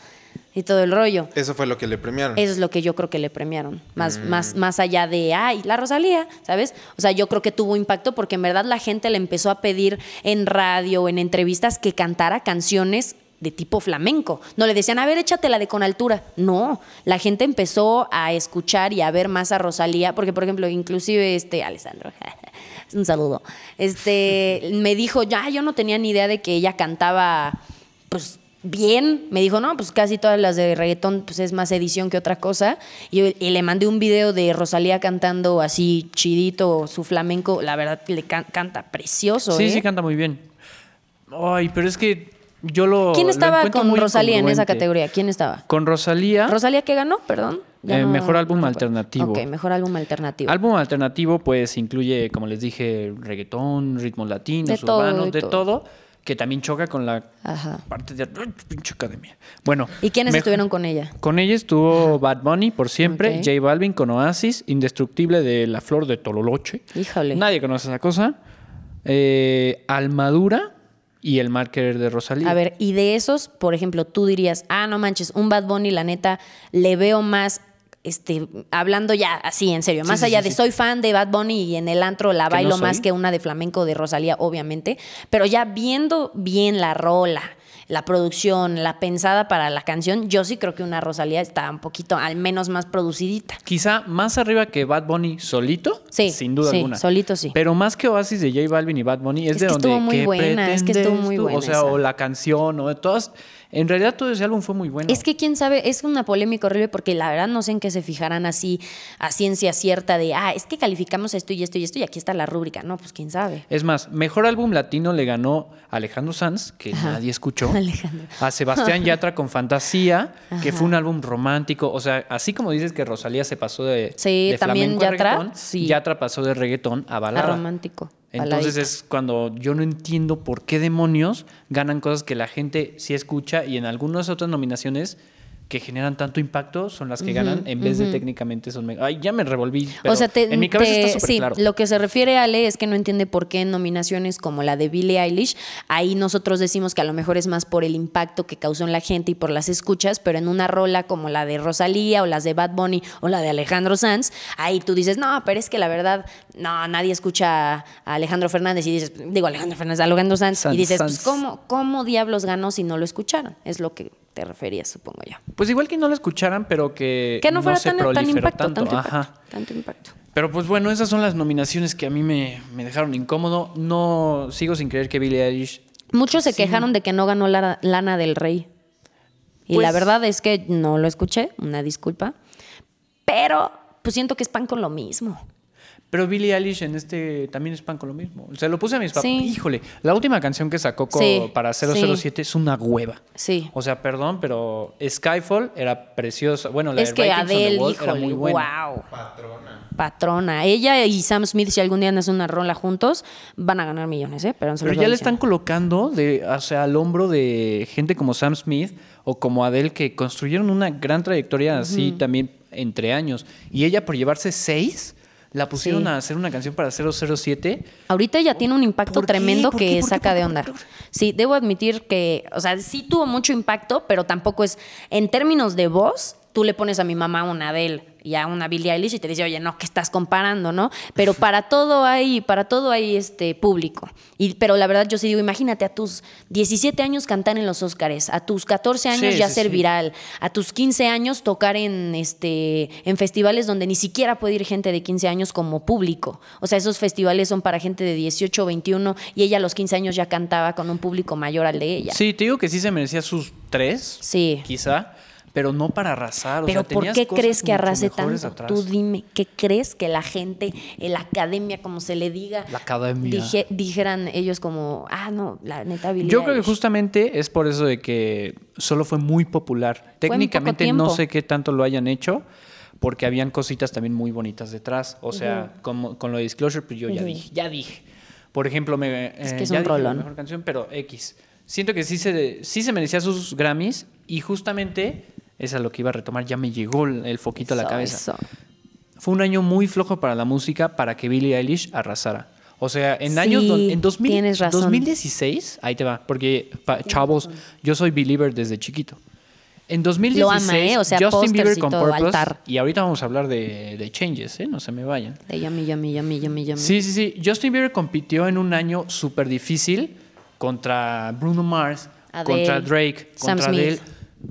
y todo el rollo. Eso fue lo que le premiaron. Eso es lo que yo creo que le premiaron. Más, mm. más, más allá de, ay, la Rosalía, ¿sabes? O sea, yo creo que tuvo impacto porque en verdad la gente le empezó a pedir en radio, en entrevistas, que cantara canciones de tipo flamenco. No le decían, a ver, échatela de con altura. No, la gente empezó a escuchar y a ver más a Rosalía, porque por ejemplo, inclusive este, Alessandro, un saludo, este, me dijo, ya, yo no tenía ni idea de que ella cantaba, pues bien. Me dijo, no, pues casi todas las de reggaetón pues es más edición que otra cosa. Y, le mandé un video de Rosalía cantando así chidito su flamenco. La verdad, le canta precioso. Sí, ¿eh? sí, canta muy bien. Ay, pero es que yo lo. ¿Quién estaba con Rosalía en esa categoría? ¿Quién estaba? Con Rosalía. ¿Rosalía qué ganó? Perdón. Eh, mejor álbum alternativo. Ok, mejor álbum alternativo. Álbum alternativo, pues incluye, como les dije, reggaetón, ritmos latinos, urbanos, de todo que también choca con la Ajá. parte de ¡ay, pinche academia. Bueno. ¿Y quiénes me- estuvieron con ella? Con ella estuvo Bad Bunny por siempre, Ok. J Balvin con Oasis, Indestructible de La Flor de Tololoche. Híjole. Nadie conoce esa cosa. Eh, Almadura y el marker de Rosalía. A ver, y de esos, por ejemplo, tú dirías, ah, no manches, un Bad Bunny, la neta, le veo más, este, hablando ya así, en serio, Sí, más sí, allá sí, de soy fan de Bad Bunny y en el antro la no bailo más que una de flamenco de Rosalía, obviamente, pero ya viendo bien la rola, la producción, la pensada para la canción, yo sí creo que una Rosalía está un poquito, al menos más producidita. Quizá más arriba que Bad Bunny solito, Sí, sin duda sí, alguna. solito sí. Pero más que Oasis de J Balvin y Bad Bunny es, Es de que donde estuvo muy ¿qué buena, es que estuvo muy buena O sea, esa. o la canción o todas. En realidad todo ese álbum fue muy bueno. Es que quién sabe, es una polémica horrible porque la verdad no sé en qué se fijarán así a ciencia cierta de, ah, es que calificamos esto y esto y esto y aquí está la rúbrica. No, pues quién sabe. Es más, mejor álbum latino le ganó Alejandro Sanz, que Ajá. nadie escuchó. Alejandro. A Sebastián Yatra con Fantasía, que fue un álbum romántico. O sea, así como dices que Rosalía se pasó de, Sí, de también flamenco a reggaetón, sí. Yatra pasó de reggaetón a A balada. romántico. Entonces es cuando yo no entiendo por qué demonios ganan cosas que la gente sí escucha y en algunas otras nominaciones que generan tanto impacto son las que ganan en vez de técnicamente son... Ay, ya me revolví. pero o sea, te, en mi cabeza te- está sí, claro. lo que se refiere a Ale es que no entiende por qué en nominaciones como la de Billie Eilish, ahí nosotros decimos que a lo mejor es más por el impacto que causó en la gente y por las escuchas, pero en una rola como la de Rosalía o las de Bad Bunny o la de Alejandro Sanz, ahí tú dices, no, pero es que la verdad, no, nadie escucha a Alejandro Fernández y dices, digo Alejandro Fernández, a Alejandro Sanz, Sanz, y dices, Sanz. pues ¿cómo, ¿cómo diablos ganó si no lo escucharon? Es lo que te referías, supongo yo. Pues igual que no lo escucharan, pero que, Que no fuera se tan, tan impacto, tanto. tanto Ajá. impacto, tanto impacto. Pero pues bueno, esas son las nominaciones que a mí me, me dejaron incómodo. No sigo sin creer que Billie Eilish Muchos se quejaron de que no ganó la, Lana del Rey. Y Pues- la verdad es que no lo escuché, una disculpa. Pero pues siento que es pan con lo mismo. Pero Billie Eilish en este también es pan con lo mismo. Se lo puse a mis papás. Sí. Híjole, la última canción que sacó Sí, para 007 es una hueva. Sí. O sea, perdón, pero Skyfall era preciosa. Bueno, la es de que Writings on the Adele, Wall era híjole, muy buena. wow. Patrona. Ella y Sam Smith, si algún día hacen una rola juntos, van a ganar millones, ¿eh? Pero, ya le están colocando de, o sea, al hombro de gente como Sam Smith o como Adele que construyeron una gran trayectoria así también entre años. Y ella por llevarse seis, la pusieron Sí. a hacer una canción para 007. Ahorita ella tiene un impacto tremendo ¿Por que qué? ¿Por qué? saca ¿Por de onda. Sí, debo admitir que, o sea, sí tuvo mucho impacto, pero tampoco es, en términos de voz, tú le pones a mi mamá una Adele y a una Billie Eilish y te dice, oye, no, ¿qué estás comparando, no? Pero para todo hay, para todo hay este público. Y, pero la verdad yo sí digo, imagínate a tus 17 años cantar en los Óscares, a tus 14 años Sí, ya sí, ser sí. viral, a tus 15 años tocar en este en festivales donde ni siquiera puede ir gente de 15 años como público. O sea, esos festivales son para gente de 18 o 21 y ella a los 15 años ya cantaba con un público mayor al de ella. Sí, te digo que sí se merecía sus tres, Sí. quizá, pero no para arrasar. o Pero sea, ¿por qué crees que arrase tanto? atrás. Tú dime, ¿qué crees que la gente, en la academia, como se le diga, La academia. dije- dijeran ellos como, ah, no, la neta Billie Yo creo que Eilish"? justamente es por eso de que solo fue muy popular. Técnicamente no sé qué tanto lo hayan hecho, porque habían cositas también muy bonitas detrás. O sea, como, con lo de Disclosure, pues yo ya dije, ya dije. Por ejemplo, me, Es eh, que es ya un dije la rolón. mejor canción, pero X. Siento que sí se, sí se merecía sus Grammys y justamente es a lo que iba a retomar. Ya me llegó el, foquito a la cabeza. eso. Fue un año muy flojo para la música para que Billie Eilish arrasara. O sea, en Sí, años en 2000 tienes razón. 2016, ahí te va, porque pa- chavos, yo soy believer desde chiquito. En 2016, Lo ama, ¿eh? O sea, Justin Bieber con postercito, Purpose, altar. y ahorita vamos a hablar de, de Changes, ¿eh? No se me vayan. De yummy, yummy, yummy, yummy, yummy. Sí, sí, sí. Justin Bieber compitió en un año súper difícil contra Bruno Mars, Adele, contra Drake, Sam contra Smith. Adele,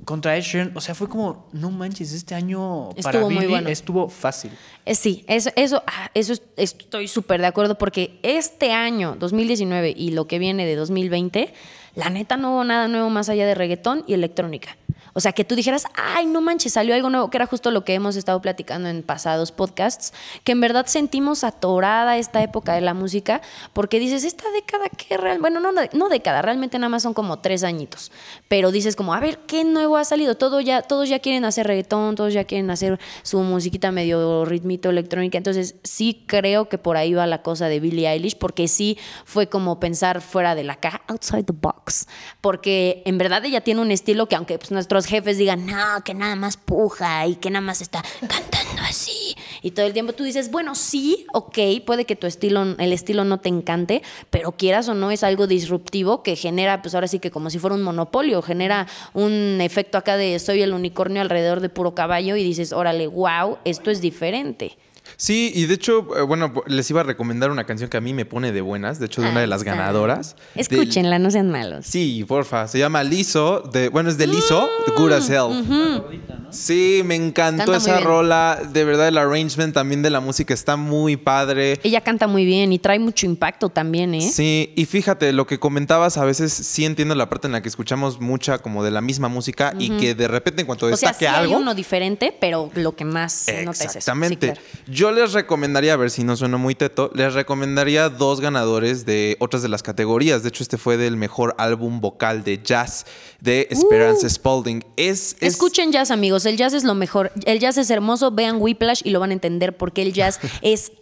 contra Ed Sheeran. O sea, fue como, no manches, este año para Estuvo muy Billie bueno. estuvo fácil. Eh, Sí, eso, eso, ah, eso es- estoy súper de acuerdo porque este año, 2019 y lo que viene de 2020, la neta no hubo nada nuevo más allá de reggaetón y electrónica. O sea, que tú dijeras, ay, no manches, salió algo nuevo, que era justo lo que hemos estado platicando en pasados podcasts, que en verdad sentimos atorada esta época de la música, porque dices, esta década, ¿qué real? Bueno, no, no década, realmente nada más son como tres añitos, pero dices como, a ver, ¿qué nuevo ha salido? Todo ya, todos ya quieren hacer reggaetón, todos ya quieren hacer su musiquita medio ritmito electrónica, entonces sí creo que por ahí va la cosa de Billie Eilish, porque sí fue como pensar fuera de la caja, outside the box, porque en verdad ella tiene un estilo que aunque pues, nuestros jefes digan, no, que nada más puja y que nada más está cantando así, y todo el tiempo tú dices, bueno, sí, ok, puede que tu estilo, el estilo no te encante, pero quieras o no es algo disruptivo que genera, pues ahora sí que como si fuera un monopolio, genera un efecto acá de soy el unicornio alrededor de puro caballo y dices, órale, wow, esto es diferente. Sí, y de hecho, eh, bueno, les iba a recomendar una canción que a mí me pone de buenas, de hecho, de una de las ganadoras. Escúchenla, no sean malos. Sí, porfa. Se llama Liso, de, bueno, es de Liso, The Good as Hell. Sí, me encantó esa rola. De verdad, el arrangement también de la música está muy padre. Ella canta muy bien y trae mucho impacto también, ¿eh? Sí, y fíjate, lo que comentabas, a veces sí entiendo la parte en la que escuchamos mucha como de la misma música y que de repente en cuanto o destaque sea, sí algo. Hay uno diferente, pero lo que más se nota es eso. Exactamente. Yo les recomendaría, a ver si no suena muy teto, les recomendaría dos ganadores de otras de las categorías. De hecho, este fue del mejor álbum vocal de jazz de Esperanza uh. Spalding. Es, Escuchen jazz, amigos. El jazz es lo mejor. El jazz es hermoso. Vean Whiplash y lo van a entender porque el jazz es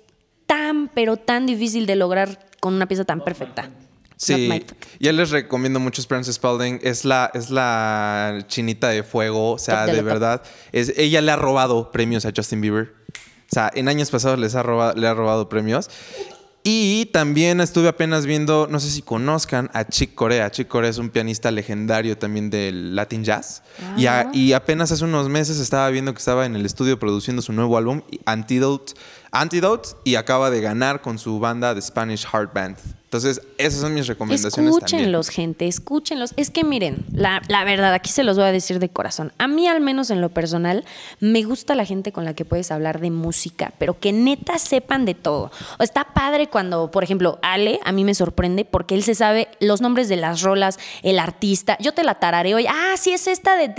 tan, pero tan difícil de lograr con una pieza tan perfecta. Sí, ya les recomiendo mucho Esperanza Spalding. Es la, es la chinita de fuego. O sea, de, verdad. Es, ella le ha robado premios a Justin Bieber. O sea, en años pasados les ha robado, le ha robado premios. Y también estuve apenas viendo, no sé si conozcan a Chick Corea. Chick Corea es un pianista legendario también del Latin Jazz. Y, y, apenas hace unos meses estaba viendo que estaba en el estudio produciendo su nuevo álbum, Antidote, Antidote, y acaba de ganar con su banda The Spanish Heart Band. Entonces, esas son mis recomendaciones. Escúchenlos, gente, escúchenlos. Es que miren, la, la, verdad, aquí se los voy a decir de corazón. A mí, al menos en lo personal, me gusta la gente con la que puedes hablar de música, pero que neta sepan de todo. Está padre cuando, por ejemplo, Ale, a mí me sorprende porque él se sabe los nombres de las rolas, el artista. Yo te la tarareo y, ah, sí es esta de...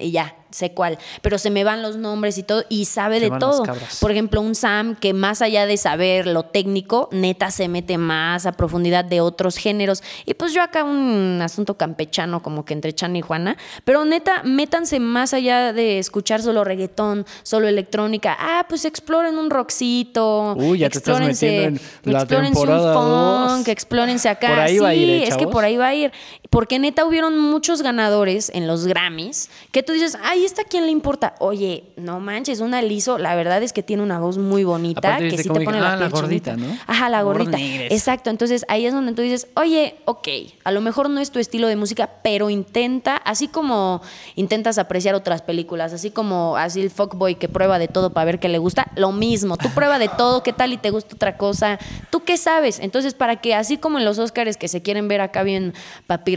Y ya, sé cuál, pero se me van los nombres y todo, y sabe de todo. Por ejemplo, un Sam que más allá de saber lo técnico, neta se mete más a profundidad de otros géneros. Y pues yo acá un asunto campechano como que entre Chan y Juana, pero neta, métanse más allá de escuchar solo reggaetón, solo electrónica. Ah, pues exploren un rockcito. Uy, ya te estás metiendo en la temporada un funk, explórense acá. Por ahí va a ir, ¿eh, es que por ahí va a ir. Porque neta hubieron muchos ganadores en los Grammys que tú dices, ay, ¿esta quién le importa? Oye, no manches, una liso, la verdad es que tiene una voz muy bonita que sí te pone la, ah, la gordita, ¿no? Ajá, la gordita. Exacto, entonces ahí es donde tú dices, oye, ok, a lo mejor no es tu estilo de música, pero intenta, así como intentas apreciar otras películas, así como así el fuckboy que prueba de todo para ver qué le gusta, lo mismo, tú prueba de todo, qué tal y te gusta otra cosa, tú qué sabes. Entonces, para que así como en los Oscars que se quieren ver acá bien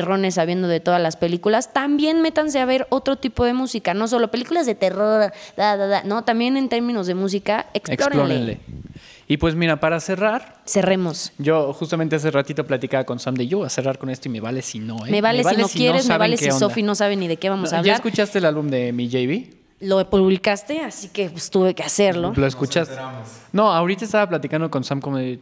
papirrones sabiendo de todas las películas, también métanse a ver otro tipo de música no solo películas de terror, no, también en términos de música, explórenle. Y pues mira, para cerrar. Cerremos. Yo justamente hace ratito platicaba con Sam de yo a cerrar con esto y me vale si no. ¿eh? Me vale, si no quieres, me vale si Sofi no sabe ni de qué vamos a hablar. ¿Ya escuchaste el álbum de mi JB? Lo publicaste, así que pues, tuve que hacerlo. ¿Lo escuchaste? No, ahorita estaba platicando con Sam como de,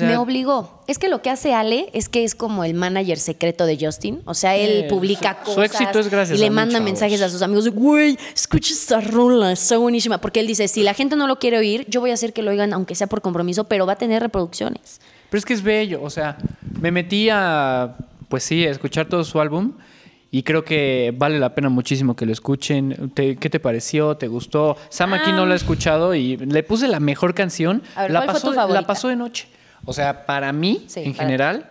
me obligó. Es que lo que hace Ale es que es como el manager secreto de Justin. O sea, él publica cosas. Su éxito es gracias Y le manda mensajes a sus amigos. Güey, escucha esta rola, está buenísima. Porque él dice, si la gente no lo quiere oír, yo voy a hacer que lo oigan, aunque sea por compromiso, pero va a tener reproducciones. Pero es que es bello. O sea, me metí a, pues sí, a escuchar todo su álbum. Y creo que vale la pena muchísimo que lo escuchen. ¿Qué te pareció? ¿Te gustó? Sam aquí no lo ha escuchado y le puse la mejor canción. la, pasó, la pasó de noche. O sea, para mí, en general.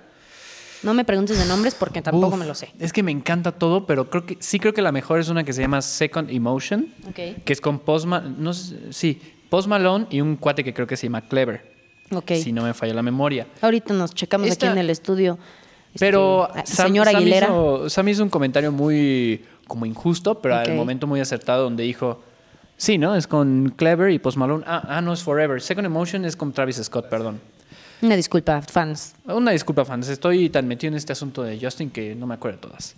No me preguntes de nombres porque tampoco me lo sé. Es que me encanta todo, pero creo que sí creo que la mejor es una que se llama Second Emotion, que es con Post Malone, no sí, Post Malone y un cuate que creo que se llama Clever. Si no me falla la memoria. Ahorita nos checamos aquí en el estudio. Pero este, señora Aguilera. Sam hizo, un comentario muy como injusto, pero al momento muy acertado donde dijo, sí, ¿no? Es con Clever y Post Malone. Ah, ah, no es Forever. Second Emotion es con Travis Scott, perdón. Una disculpa, fans. Una disculpa, fans. Estoy tan metido en este asunto de Justin que no me acuerdo todas.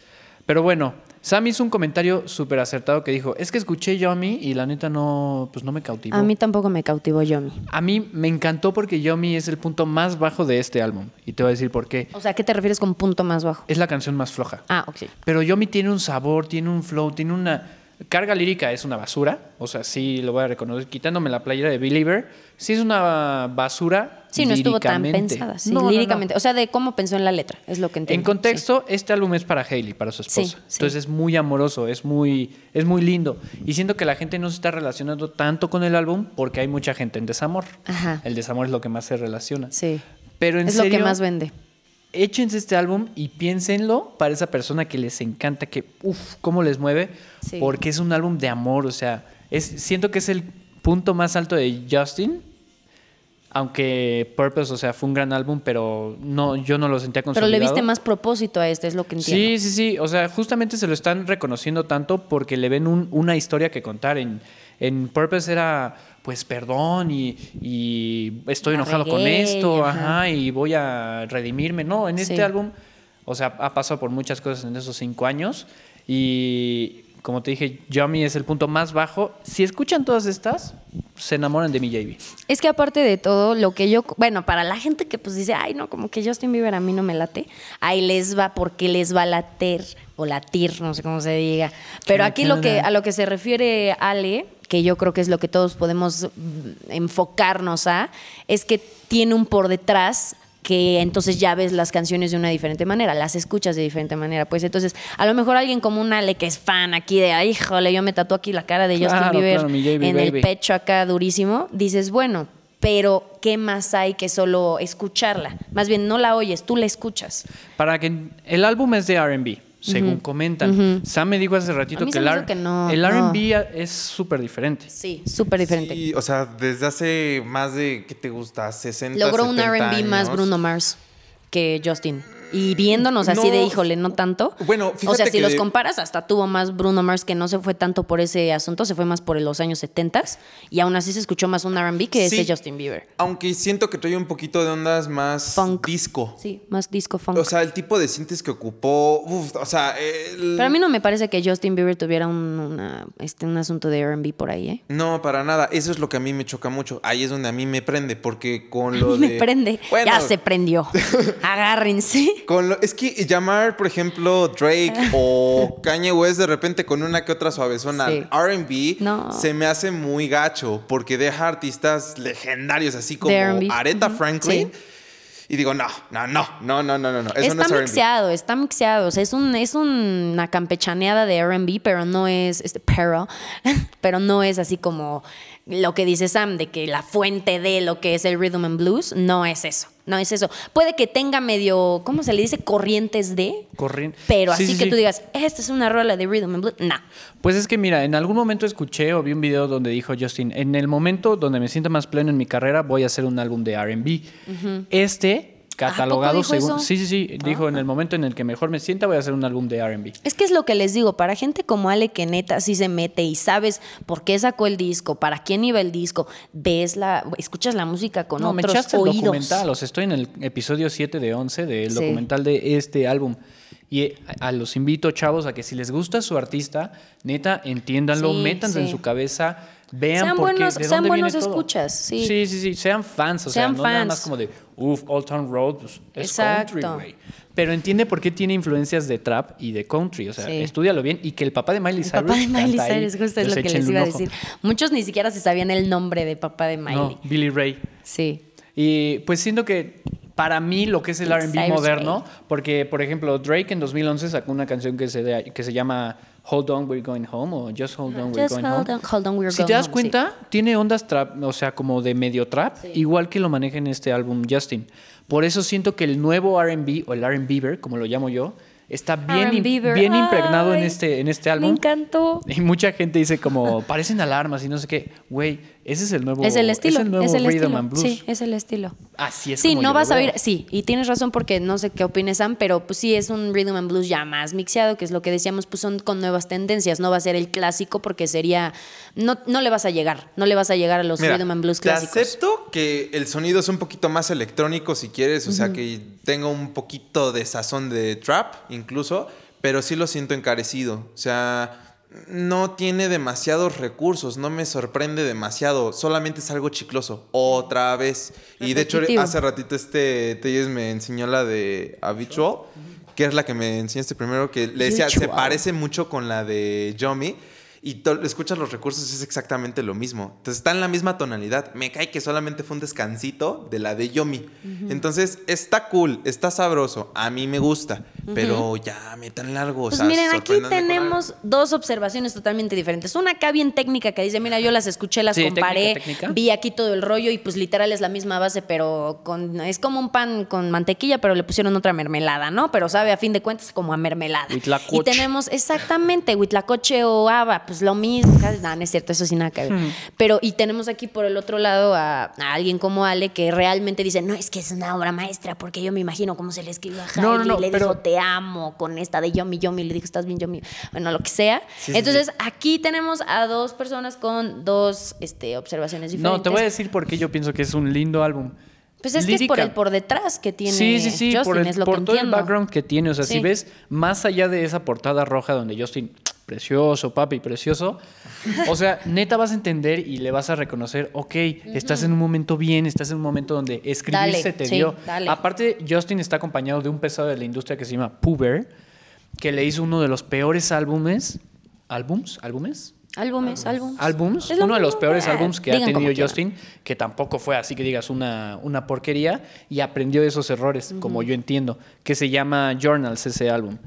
Pero bueno, Sam hizo un comentario súper acertado que dijo, es que escuché Yomi y la neta no, pues no me cautivó. A mí tampoco me cautivó Yomi. A mí me encantó porque Yomi es el punto más bajo de este álbum. Y te voy a decir por qué. O sea, ¿qué te refieres con punto más bajo? Es la canción más floja. Ah, ok. Pero Yomi tiene un sabor, tiene un flow, tiene una... Carga lírica es una basura, o sea, sí lo voy a reconocer. Quitándome la playera de Believer, sí es una basura. Sí, no estuvo tan pensada. Sí, No, no, no. líricamente. O sea, de cómo pensó en la letra, es lo que entiendo. En contexto, este álbum es para Hailey, para su esposa. sí. Entonces es muy amoroso, es muy, es muy lindo. Y siento que la gente no se está relacionando tanto con el álbum porque hay mucha gente en desamor. Ajá. El desamor es lo que más se relaciona. Sí. Pero en Es serio, lo que más vende. échense este álbum y piénsenlo para esa persona que les encanta, que uff, cómo les mueve, Sí. porque es un álbum de amor, o sea, es, siento que es el punto más alto de Justin, aunque Purpose, o sea, fue un gran álbum, pero no, yo no lo sentía Pero consolidado. le viste más propósito a este, es lo que entiendo. Sí, sí, sí, o sea, justamente se lo están reconociendo tanto porque le ven un- una historia que contar. En, en Purpose era, pues, perdón y, y estoy La enojado con esto, ajá. ajá, y voy a redimirme. No, en este Sí. álbum, o sea, ha pasado por muchas cosas en esos cinco años y como te dije, Yummy es el punto más bajo. Si escuchan todas estas, se enamoran de mi JB. Es que aparte de todo, lo que yo, bueno, para la gente que pues dice, ay, no, como que Justin Bieber a mí no me late, ahí les va porque les va a later o latir, no sé cómo se diga. Pero aquí lo que, a lo que se refiere Ale, que yo creo que es lo que todos podemos mm, enfocarnos a, es que tiene un por detrás que entonces ya ves las canciones de una diferente manera, las escuchas de diferente manera. Pues entonces, a lo mejor alguien como un Ale que es fan aquí de, híjole, yo me tatuo aquí la cara de Justin Claro, Bieber claro, mi JB en el pecho acá durísimo, dices, bueno, pero ¿qué más hay que solo escucharla? Más bien, no la oyes, tú la escuchas. Para que el álbum es de R&B, según comentan. Sam me dijo hace ratito que el, que no, el no. R&B es súper diferente. Sí, súper diferente. Sí, o sea, desde hace más de, ¿qué te gusta? 60, Logró un 70 RB más. Bruno Mars que Justin. Y viéndonos así No. de, híjole, no tanto. Bueno, O sea, fíjate si que los comparas, hasta tuvo más Bruno Mars, que no se fue tanto por ese asunto, se fue más por los años 70 y aún así se escuchó más un RB que Sí. ese Justin Bieber. Aunque siento que trae un poquito de ondas más Funk. disco. Sí, más disco funk. O sea, el tipo de sintes que ocupó, uf, o sea, el- Pero a mí no me parece que Justin Bieber tuviera un, una- este, un asunto de RB por ahí, ¿eh? No, para nada. Eso es lo que a mí me choca mucho. Ahí es donde a mí me prende, porque con lo me de... prende. Bueno, Ya se prendió. Agárrense. Con lo- es que llamar, por ejemplo, Drake o Kanye West de repente con una que otra suavezona Sí. R&B No. se me hace muy gacho porque deja artistas legendarios así como. Aretha. Franklin Sí. y digo no, no, no, no, no, no, no, no. Eso no está es R&B. mixeado, está mixeado. O sea, es, un, es una campechaneada de RB, pero no es. Este, pero, pero no es así como lo que dice Sam, de que la fuente de lo que es el rhythm and blues. No es eso. No es eso. Puede que tenga medio. ¿Cómo se le dice? Corrientes de. Corriente. Pero Sí, así sí, que sí. tú digas, esta es una rola de rhythm and blues. No. Pues es que mira, en algún momento escuché o vi un video donde dijo Justin, en el momento donde me sienta más pleno en mi carrera voy a hacer un álbum de R&B. Este catalogado según? Sí, sí, sí, dijo en el momento en el que mejor me sienta voy a hacer un álbum de R&B. Es que es lo que les digo, para gente como Ale que neta sí se mete y sabes por qué sacó el disco, para quién iba el disco, ves la, escuchas la música con No, me otros echaste el oídos. documental, o sea, estoy en el episodio 7 de 11 del Sí. documental de este álbum. Y eh, a, los invito, chavos, a que si les gusta su artista, neta, entiéndanlo, Sí, métanse en su cabeza, vean Sean por qué, buenos- de sean dónde buenos viene todo. escuchas, sí. Sí, sí, sí, sean fans, o Sean sea, no nada más como de, uff, Old Town Road, pues, es Exacto. country, güey. Pero entiende por qué tiene influencias de trap y de country, o sea, Sí. estudialo bien y que el papá de Miley El Cyrus papá de Miley Cyrus, justo es pues lo que les iba a decir. Muchos ni siquiera se sabían el nombre de papá de Miley. No, Billy Ray. Sí. Y pues siento que para mí lo que es el R&B moderno, porque por ejemplo Drake en 2011 sacó una canción que se, que se llama Hold On We're Going Home o Just Hold On We're Just Going hold Home. on, hold on, we're si going te das home, cuenta, tiene ondas trap, o sea, como de medio trap, igual que lo maneja en este álbum Justin. Por eso siento que el nuevo R&B o el R&Bieber, como lo llamo yo, está bien, bien impregnado en este, en este Me álbum. encantó. Y mucha gente dice como, parecen alarmas y no sé qué. Güey, ese es el nuevo, Es el estilo. es el nuevo es el rhythm estilo. and blues. Sí, es el estilo. Así es Sí, como no yo vas lo a oír, sí, y tienes razón porque no sé qué opines Sam, pero pues sí es un rhythm and blues ya más mixeado, que es lo que decíamos, pues son con nuevas tendencias, no va a ser el clásico porque sería, no, no le vas a llegar, no le vas a llegar a los Mira, rhythm and blues te clásicos. acepto que el sonido es un poquito más electrónico si quieres, o sea, que tenga un poquito de sazón de trap incluso, pero sí lo siento encarecido. O sea, no tiene demasiados recursos, no me sorprende demasiado, solamente es algo chicloso, otra vez. Y de hecho, hace ratito este Telles me enseñó la de Habitual, que es la que me enseñaste primero, que le decía, se parece mucho con la de Yomi. Y to- escuchas los recursos, es exactamente lo mismo. Entonces está en la misma tonalidad. Me cae que solamente fue un descansito de la de Yomi. Entonces está cool, está sabroso. A mí me gusta. Pero ya me tan largo. o Pues sea, miren, aquí tenemos dos observaciones totalmente diferentes. Una acá bien técnica que dice, mira, yo las escuché, las Sí, comparé, técnica, técnica. vi aquí todo el rollo y pues literal es la misma base, pero con es como un pan con mantequilla, pero le pusieron otra mermelada, ¿no? Pero sabe a fin de cuentas como a mermelada. Huitlacoche. Y tenemos exactamente huitlacoche o haba, pues lo mismo. casi- No, no es cierto, eso sí nada que ver. Hmm. Pero y tenemos aquí por el otro lado a, a alguien como Ale que realmente dice, no, es que es una obra maestra, porque yo me imagino cómo se le escribió a Hailey, No, no, no, le pero- dijo te amo con esta de Yomi Yomi, le dijo estás bien Yomi, bueno, lo que sea. Sí, sí, Entonces, aquí tenemos a dos personas con dos este, observaciones diferentes. No, te voy a decir por qué yo pienso que es un lindo álbum. Pues es que es por el por detrás que tiene Sí, sí, sí, Justin, por, el- es lo por que todo el background que tiene. O sea, Sí. si ves más allá de esa portada roja donde Justin, precioso, papi, precioso. O sea, neta vas a entender y le vas a reconocer, ok, estás en un momento bien, estás en un momento donde escribir Dale, se te sí, dio. dale. Aparte, Justin está acompañado de un pesado de la industria que se llama Puber, que le hizo uno de los peores álbumes. ¿Álbums? ¿Álbumes? Álbumes, álbumes. álbums, lo uno de los peores álbums que ha digan tenido quieran. Justin, que tampoco fue así que digas una, una porquería, y aprendió de esos errores, como yo entiendo, que se llama Journals ese álbum.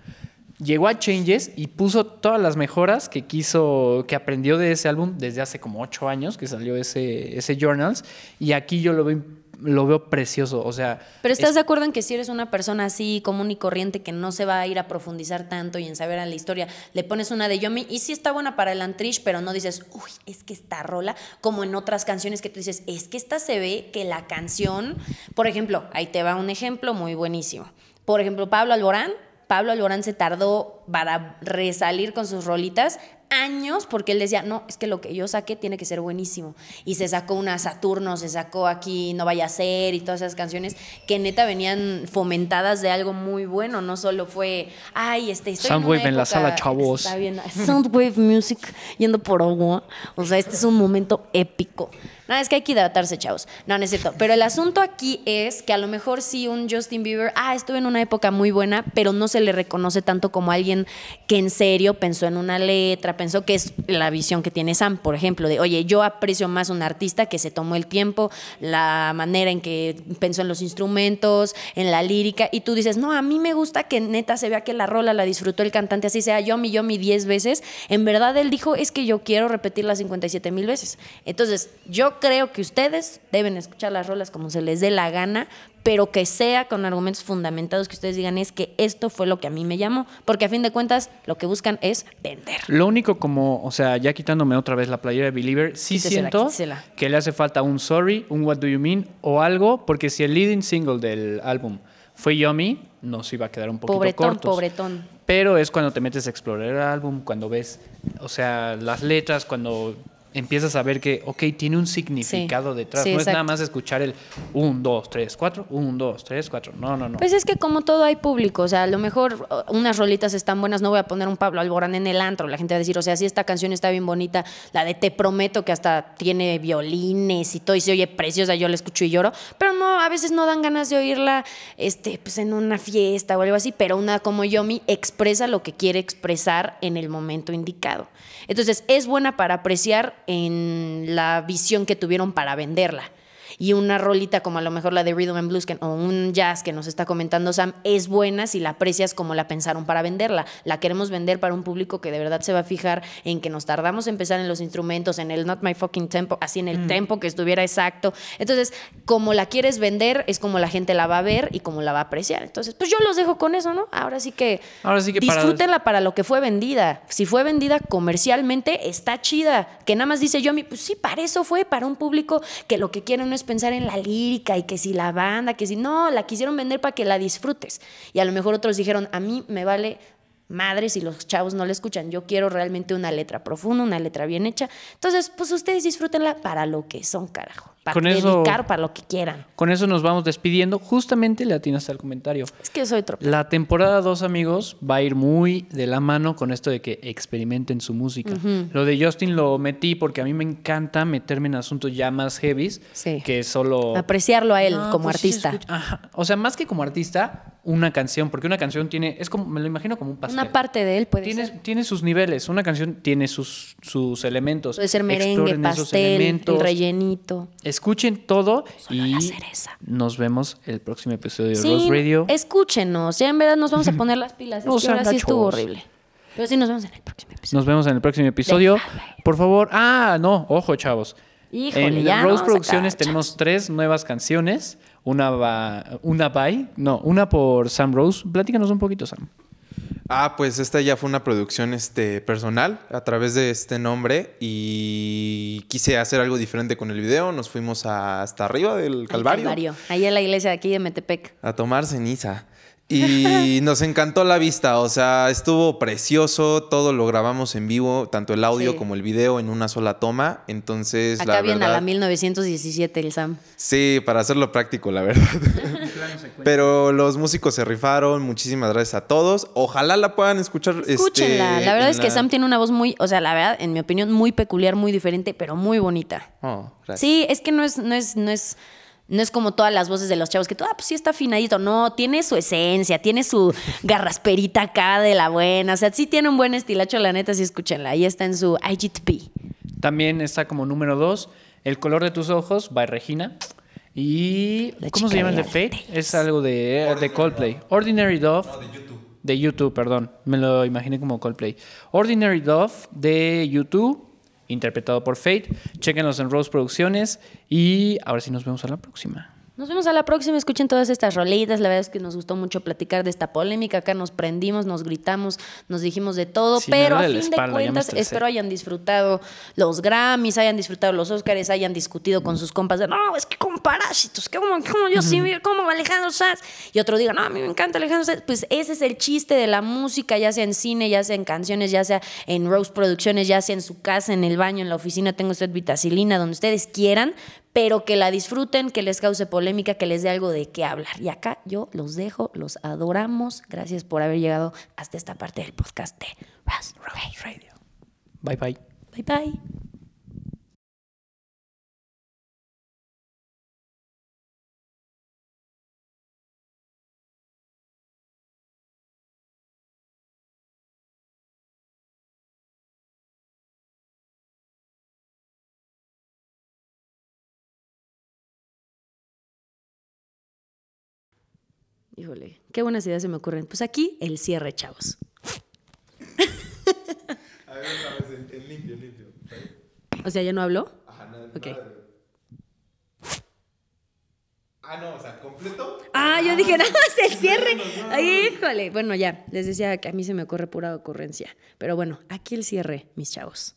Llegó a Changes y puso todas las mejoras que quiso, que aprendió de ese álbum desde hace como ocho años que salió ese, ese Journals, y aquí yo lo veo, lo veo precioso, o sea... Pero estás es- de acuerdo en que si eres una persona así común y corriente que no se va a ir a profundizar tanto y en saber a la historia, le pones una de Yomi y sí está buena para el Antrish, pero no dices, uy, es que esta rola, como en otras canciones que tú dices, es que esta se ve que la canción, por ejemplo, ahí te va un ejemplo muy buenísimo. Por ejemplo, Pablo Alborán, Pablo Alborán se tardó para resalir con sus rolitas años porque él decía, no, es que lo que yo saqué tiene que ser buenísimo. Y se sacó una Saturno, se sacó aquí No Vaya a Ser y todas esas canciones que neta venían fomentadas de algo muy bueno. No solo fue, ay, este, estoy Soundwave en, una en la sala, chavos. Está bien, Soundwave Music yendo por agua. O sea, este es un momento épico. No, es que hay que hidratarse, chavos. No, no es cierto. Pero el asunto aquí es que a lo mejor sí un Justin Bieber, ah, estuve en una época muy buena, pero no se le reconoce tanto como alguien que en serio pensó en una letra, pensó que es la visión que tiene Sam, por ejemplo, de, oye, yo aprecio más un artista que se tomó el tiempo, la manera en que pensó en los instrumentos, en la lírica, y tú dices, no, a mí me gusta que neta se vea que la rola la disfrutó el cantante, así sea yo mi, yo mi 10 veces. En verdad él dijo, es que yo quiero repetirla 57 mil veces. Entonces, yo creo que ustedes deben escuchar las rolas como se les dé la gana, pero que sea con argumentos fundamentados que ustedes digan es que esto fue lo que a mí me llamó, porque a fin de cuentas lo que buscan es vender. Lo único como, o sea, ya quitándome otra vez la playera de Believer, sí Quítesela, siento quítesela. que le hace falta un sorry, un what do you mean o algo, porque si el leading single del álbum fue Yummy, nos iba a quedar un poquito Pobretón, cortos. pobretón. Pero es cuando te metes a explorar el álbum, cuando ves, o sea, las letras, cuando empiezas a ver que, ok, tiene un significado detrás. sí, no es nada más escuchar el 1, 2, 3, 4, 1, 2, 3, 4. No, no, no. Pues es que como todo hay público, o sea, a lo mejor unas rolitas están buenas, no voy a poner un Pablo Alborán en el antro, la gente va a decir, o sea, si esta canción está bien bonita, la de Te Prometo que hasta tiene violines y todo y se oye preciosa, yo la escucho y lloro, pero no, a veces no dan ganas de oírla este, pues en una fiesta o algo así, pero una como Yomi expresa lo que quiere expresar en el momento indicado. Entonces, es buena para apreciar en la visión que tuvieron para venderla y una rolita como a lo mejor la de Rhythm and Blues que- o un jazz que nos está comentando Sam es buena si la aprecias como la pensaron para venderla. La queremos vender para un público que de verdad se va a fijar en que nos tardamos en empezar en los instrumentos, en el not my fucking tempo, así en el tempo que estuviera exacto. Entonces, como la quieres vender es como la gente la va a ver y como la va a apreciar. Entonces, pues yo los dejo con eso, ¿no? Ahora sí que Ahora sí que disfrútenla para lo que fue vendida. Si fue vendida comercialmente, está chida. Que nada más dice yo, pues sí, para eso fue, para un público que lo que quieren no es pensar en la lírica y que si la banda, que si no, la quisieron vender para que la disfrutes. Y a lo mejor otros dijeron, a mí me vale madre si los chavos no la escuchan. Yo quiero realmente una letra profunda, una letra bien hecha. Entonces, pues ustedes disfrútenla para lo que son, carajo. Para Con eso- dedicar, para lo que quieran. Con eso nos vamos despidiendo. Justamente le atinaste al comentario. Es que soy tropa. La temporada 2, amigos, va a ir muy de la mano con esto de que experimenten su música. Lo de Justin lo metí porque a mí me encanta meterme en asuntos ya más heavies Sí. que solo... Apreciarlo a él No, como pues artista. ajá. O sea, más que como artista, una canción, porque una canción tiene, es como, me lo imagino como un pastel. Una parte de él puede tiene, ser. tiene sus niveles, una canción tiene sus, sus elementos. Puede ser merengue, Exploren pastel, el rellenito. Escuchen todo y la cereza. nos vemos el próximo episodio de Rose Radio. escúchenos. Ya en verdad nos vamos a poner las pilas. Es No que ahora sí estuvo horrible. Pero sí nos vemos en el próximo episodio. Nos vemos en el próximo episodio. Por favor, ah, no, ojo, chavos. Híjole, en ya Rose Producciones tenemos tres nuevas canciones. Una va, una by, no, una por Sam Rose. Platícanos un poquito, Sam. Ah, pues esta ya fue una producción este, personal a través de este nombre y quise hacer algo diferente con el video. Nos fuimos a- hasta arriba del Al Calvario, Ahí en la iglesia de aquí de Metepec. a tomar ceniza. Y nos encantó la vista, o sea, estuvo precioso, todo lo grabamos en vivo, tanto el audio Sí. como el video en una sola toma, entonces Acá la viene a verdad, la 1917 el Sam. Sí, para hacerlo práctico, la verdad. Pero los músicos se rifaron, muchísimas gracias a todos. Ojalá la puedan escuchar. Escúchenla. este, la verdad es que Sam tiene una voz muy, o sea, la verdad, en mi opinión, muy peculiar, muy diferente, pero muy bonita. Oh, gracias. Sí, es que no es, no es, no es, no es como todas las voces de los chavos que tú, ah, pues sí está afinadito. No, tiene su esencia, tiene su garrasperita acá de la buena. O sea, sí tiene un buen estilacho, la neta, sí escúchenla. Ahí está en su IGTP. También está como número dos, El color de tus ojos, by Regina. Y. La ¿Cómo se llama el de de Fate? Es algo de, de Coldplay. Ordinary Dove. de YouTube. perdón. Me lo imaginé como Coldplay. Ordinary Dove de YouTube, interpretado por Fate. Chequenlos en Rose Producciones. Y ahora sí nos vemos a la próxima. Nos vemos a la próxima. Escuchen todas estas rolitas. La verdad es que nos gustó mucho platicar de esta polémica. Acá nos prendimos, nos gritamos, nos dijimos de todo. Sí, pero a fin de espalda, cuentas, espero hayan disfrutado los Grammys, hayan disfrutado los Oscars, hayan discutido con sus compas de no, es que con parásitos, que como, como yo sí, como Alejandro Sanz. Y otro diga, no, a mí me encanta Alejandro Sanz. Pues ese es el chiste de la música, ya sea en cine, ya sea en canciones, ya sea en Rose Producciones, ya sea en su casa, en el baño, en la oficina. Tengo usted vitacilina, donde ustedes quieran pero que la disfruten, que les cause polémica, que les dé algo de qué hablar. Y acá yo los dejo, los adoramos. Gracias por haber llegado hasta esta parte del podcast de Ras Radio. Bye bye. Bye bye. Híjole, qué buenas ideas se me ocurren. Pues aquí el cierre, chavos. A ver, otra vez, en, limpio, limpio. O sea, ¿ya no habló? Ajá, nada, Ok. Ah, no, o sea, completo. Ah, yo dije, nada más el cierre. Ay, híjole. Bueno, ya, les decía que a mí se me ocurre pura ocurrencia. Pero bueno, aquí el cierre, mis chavos.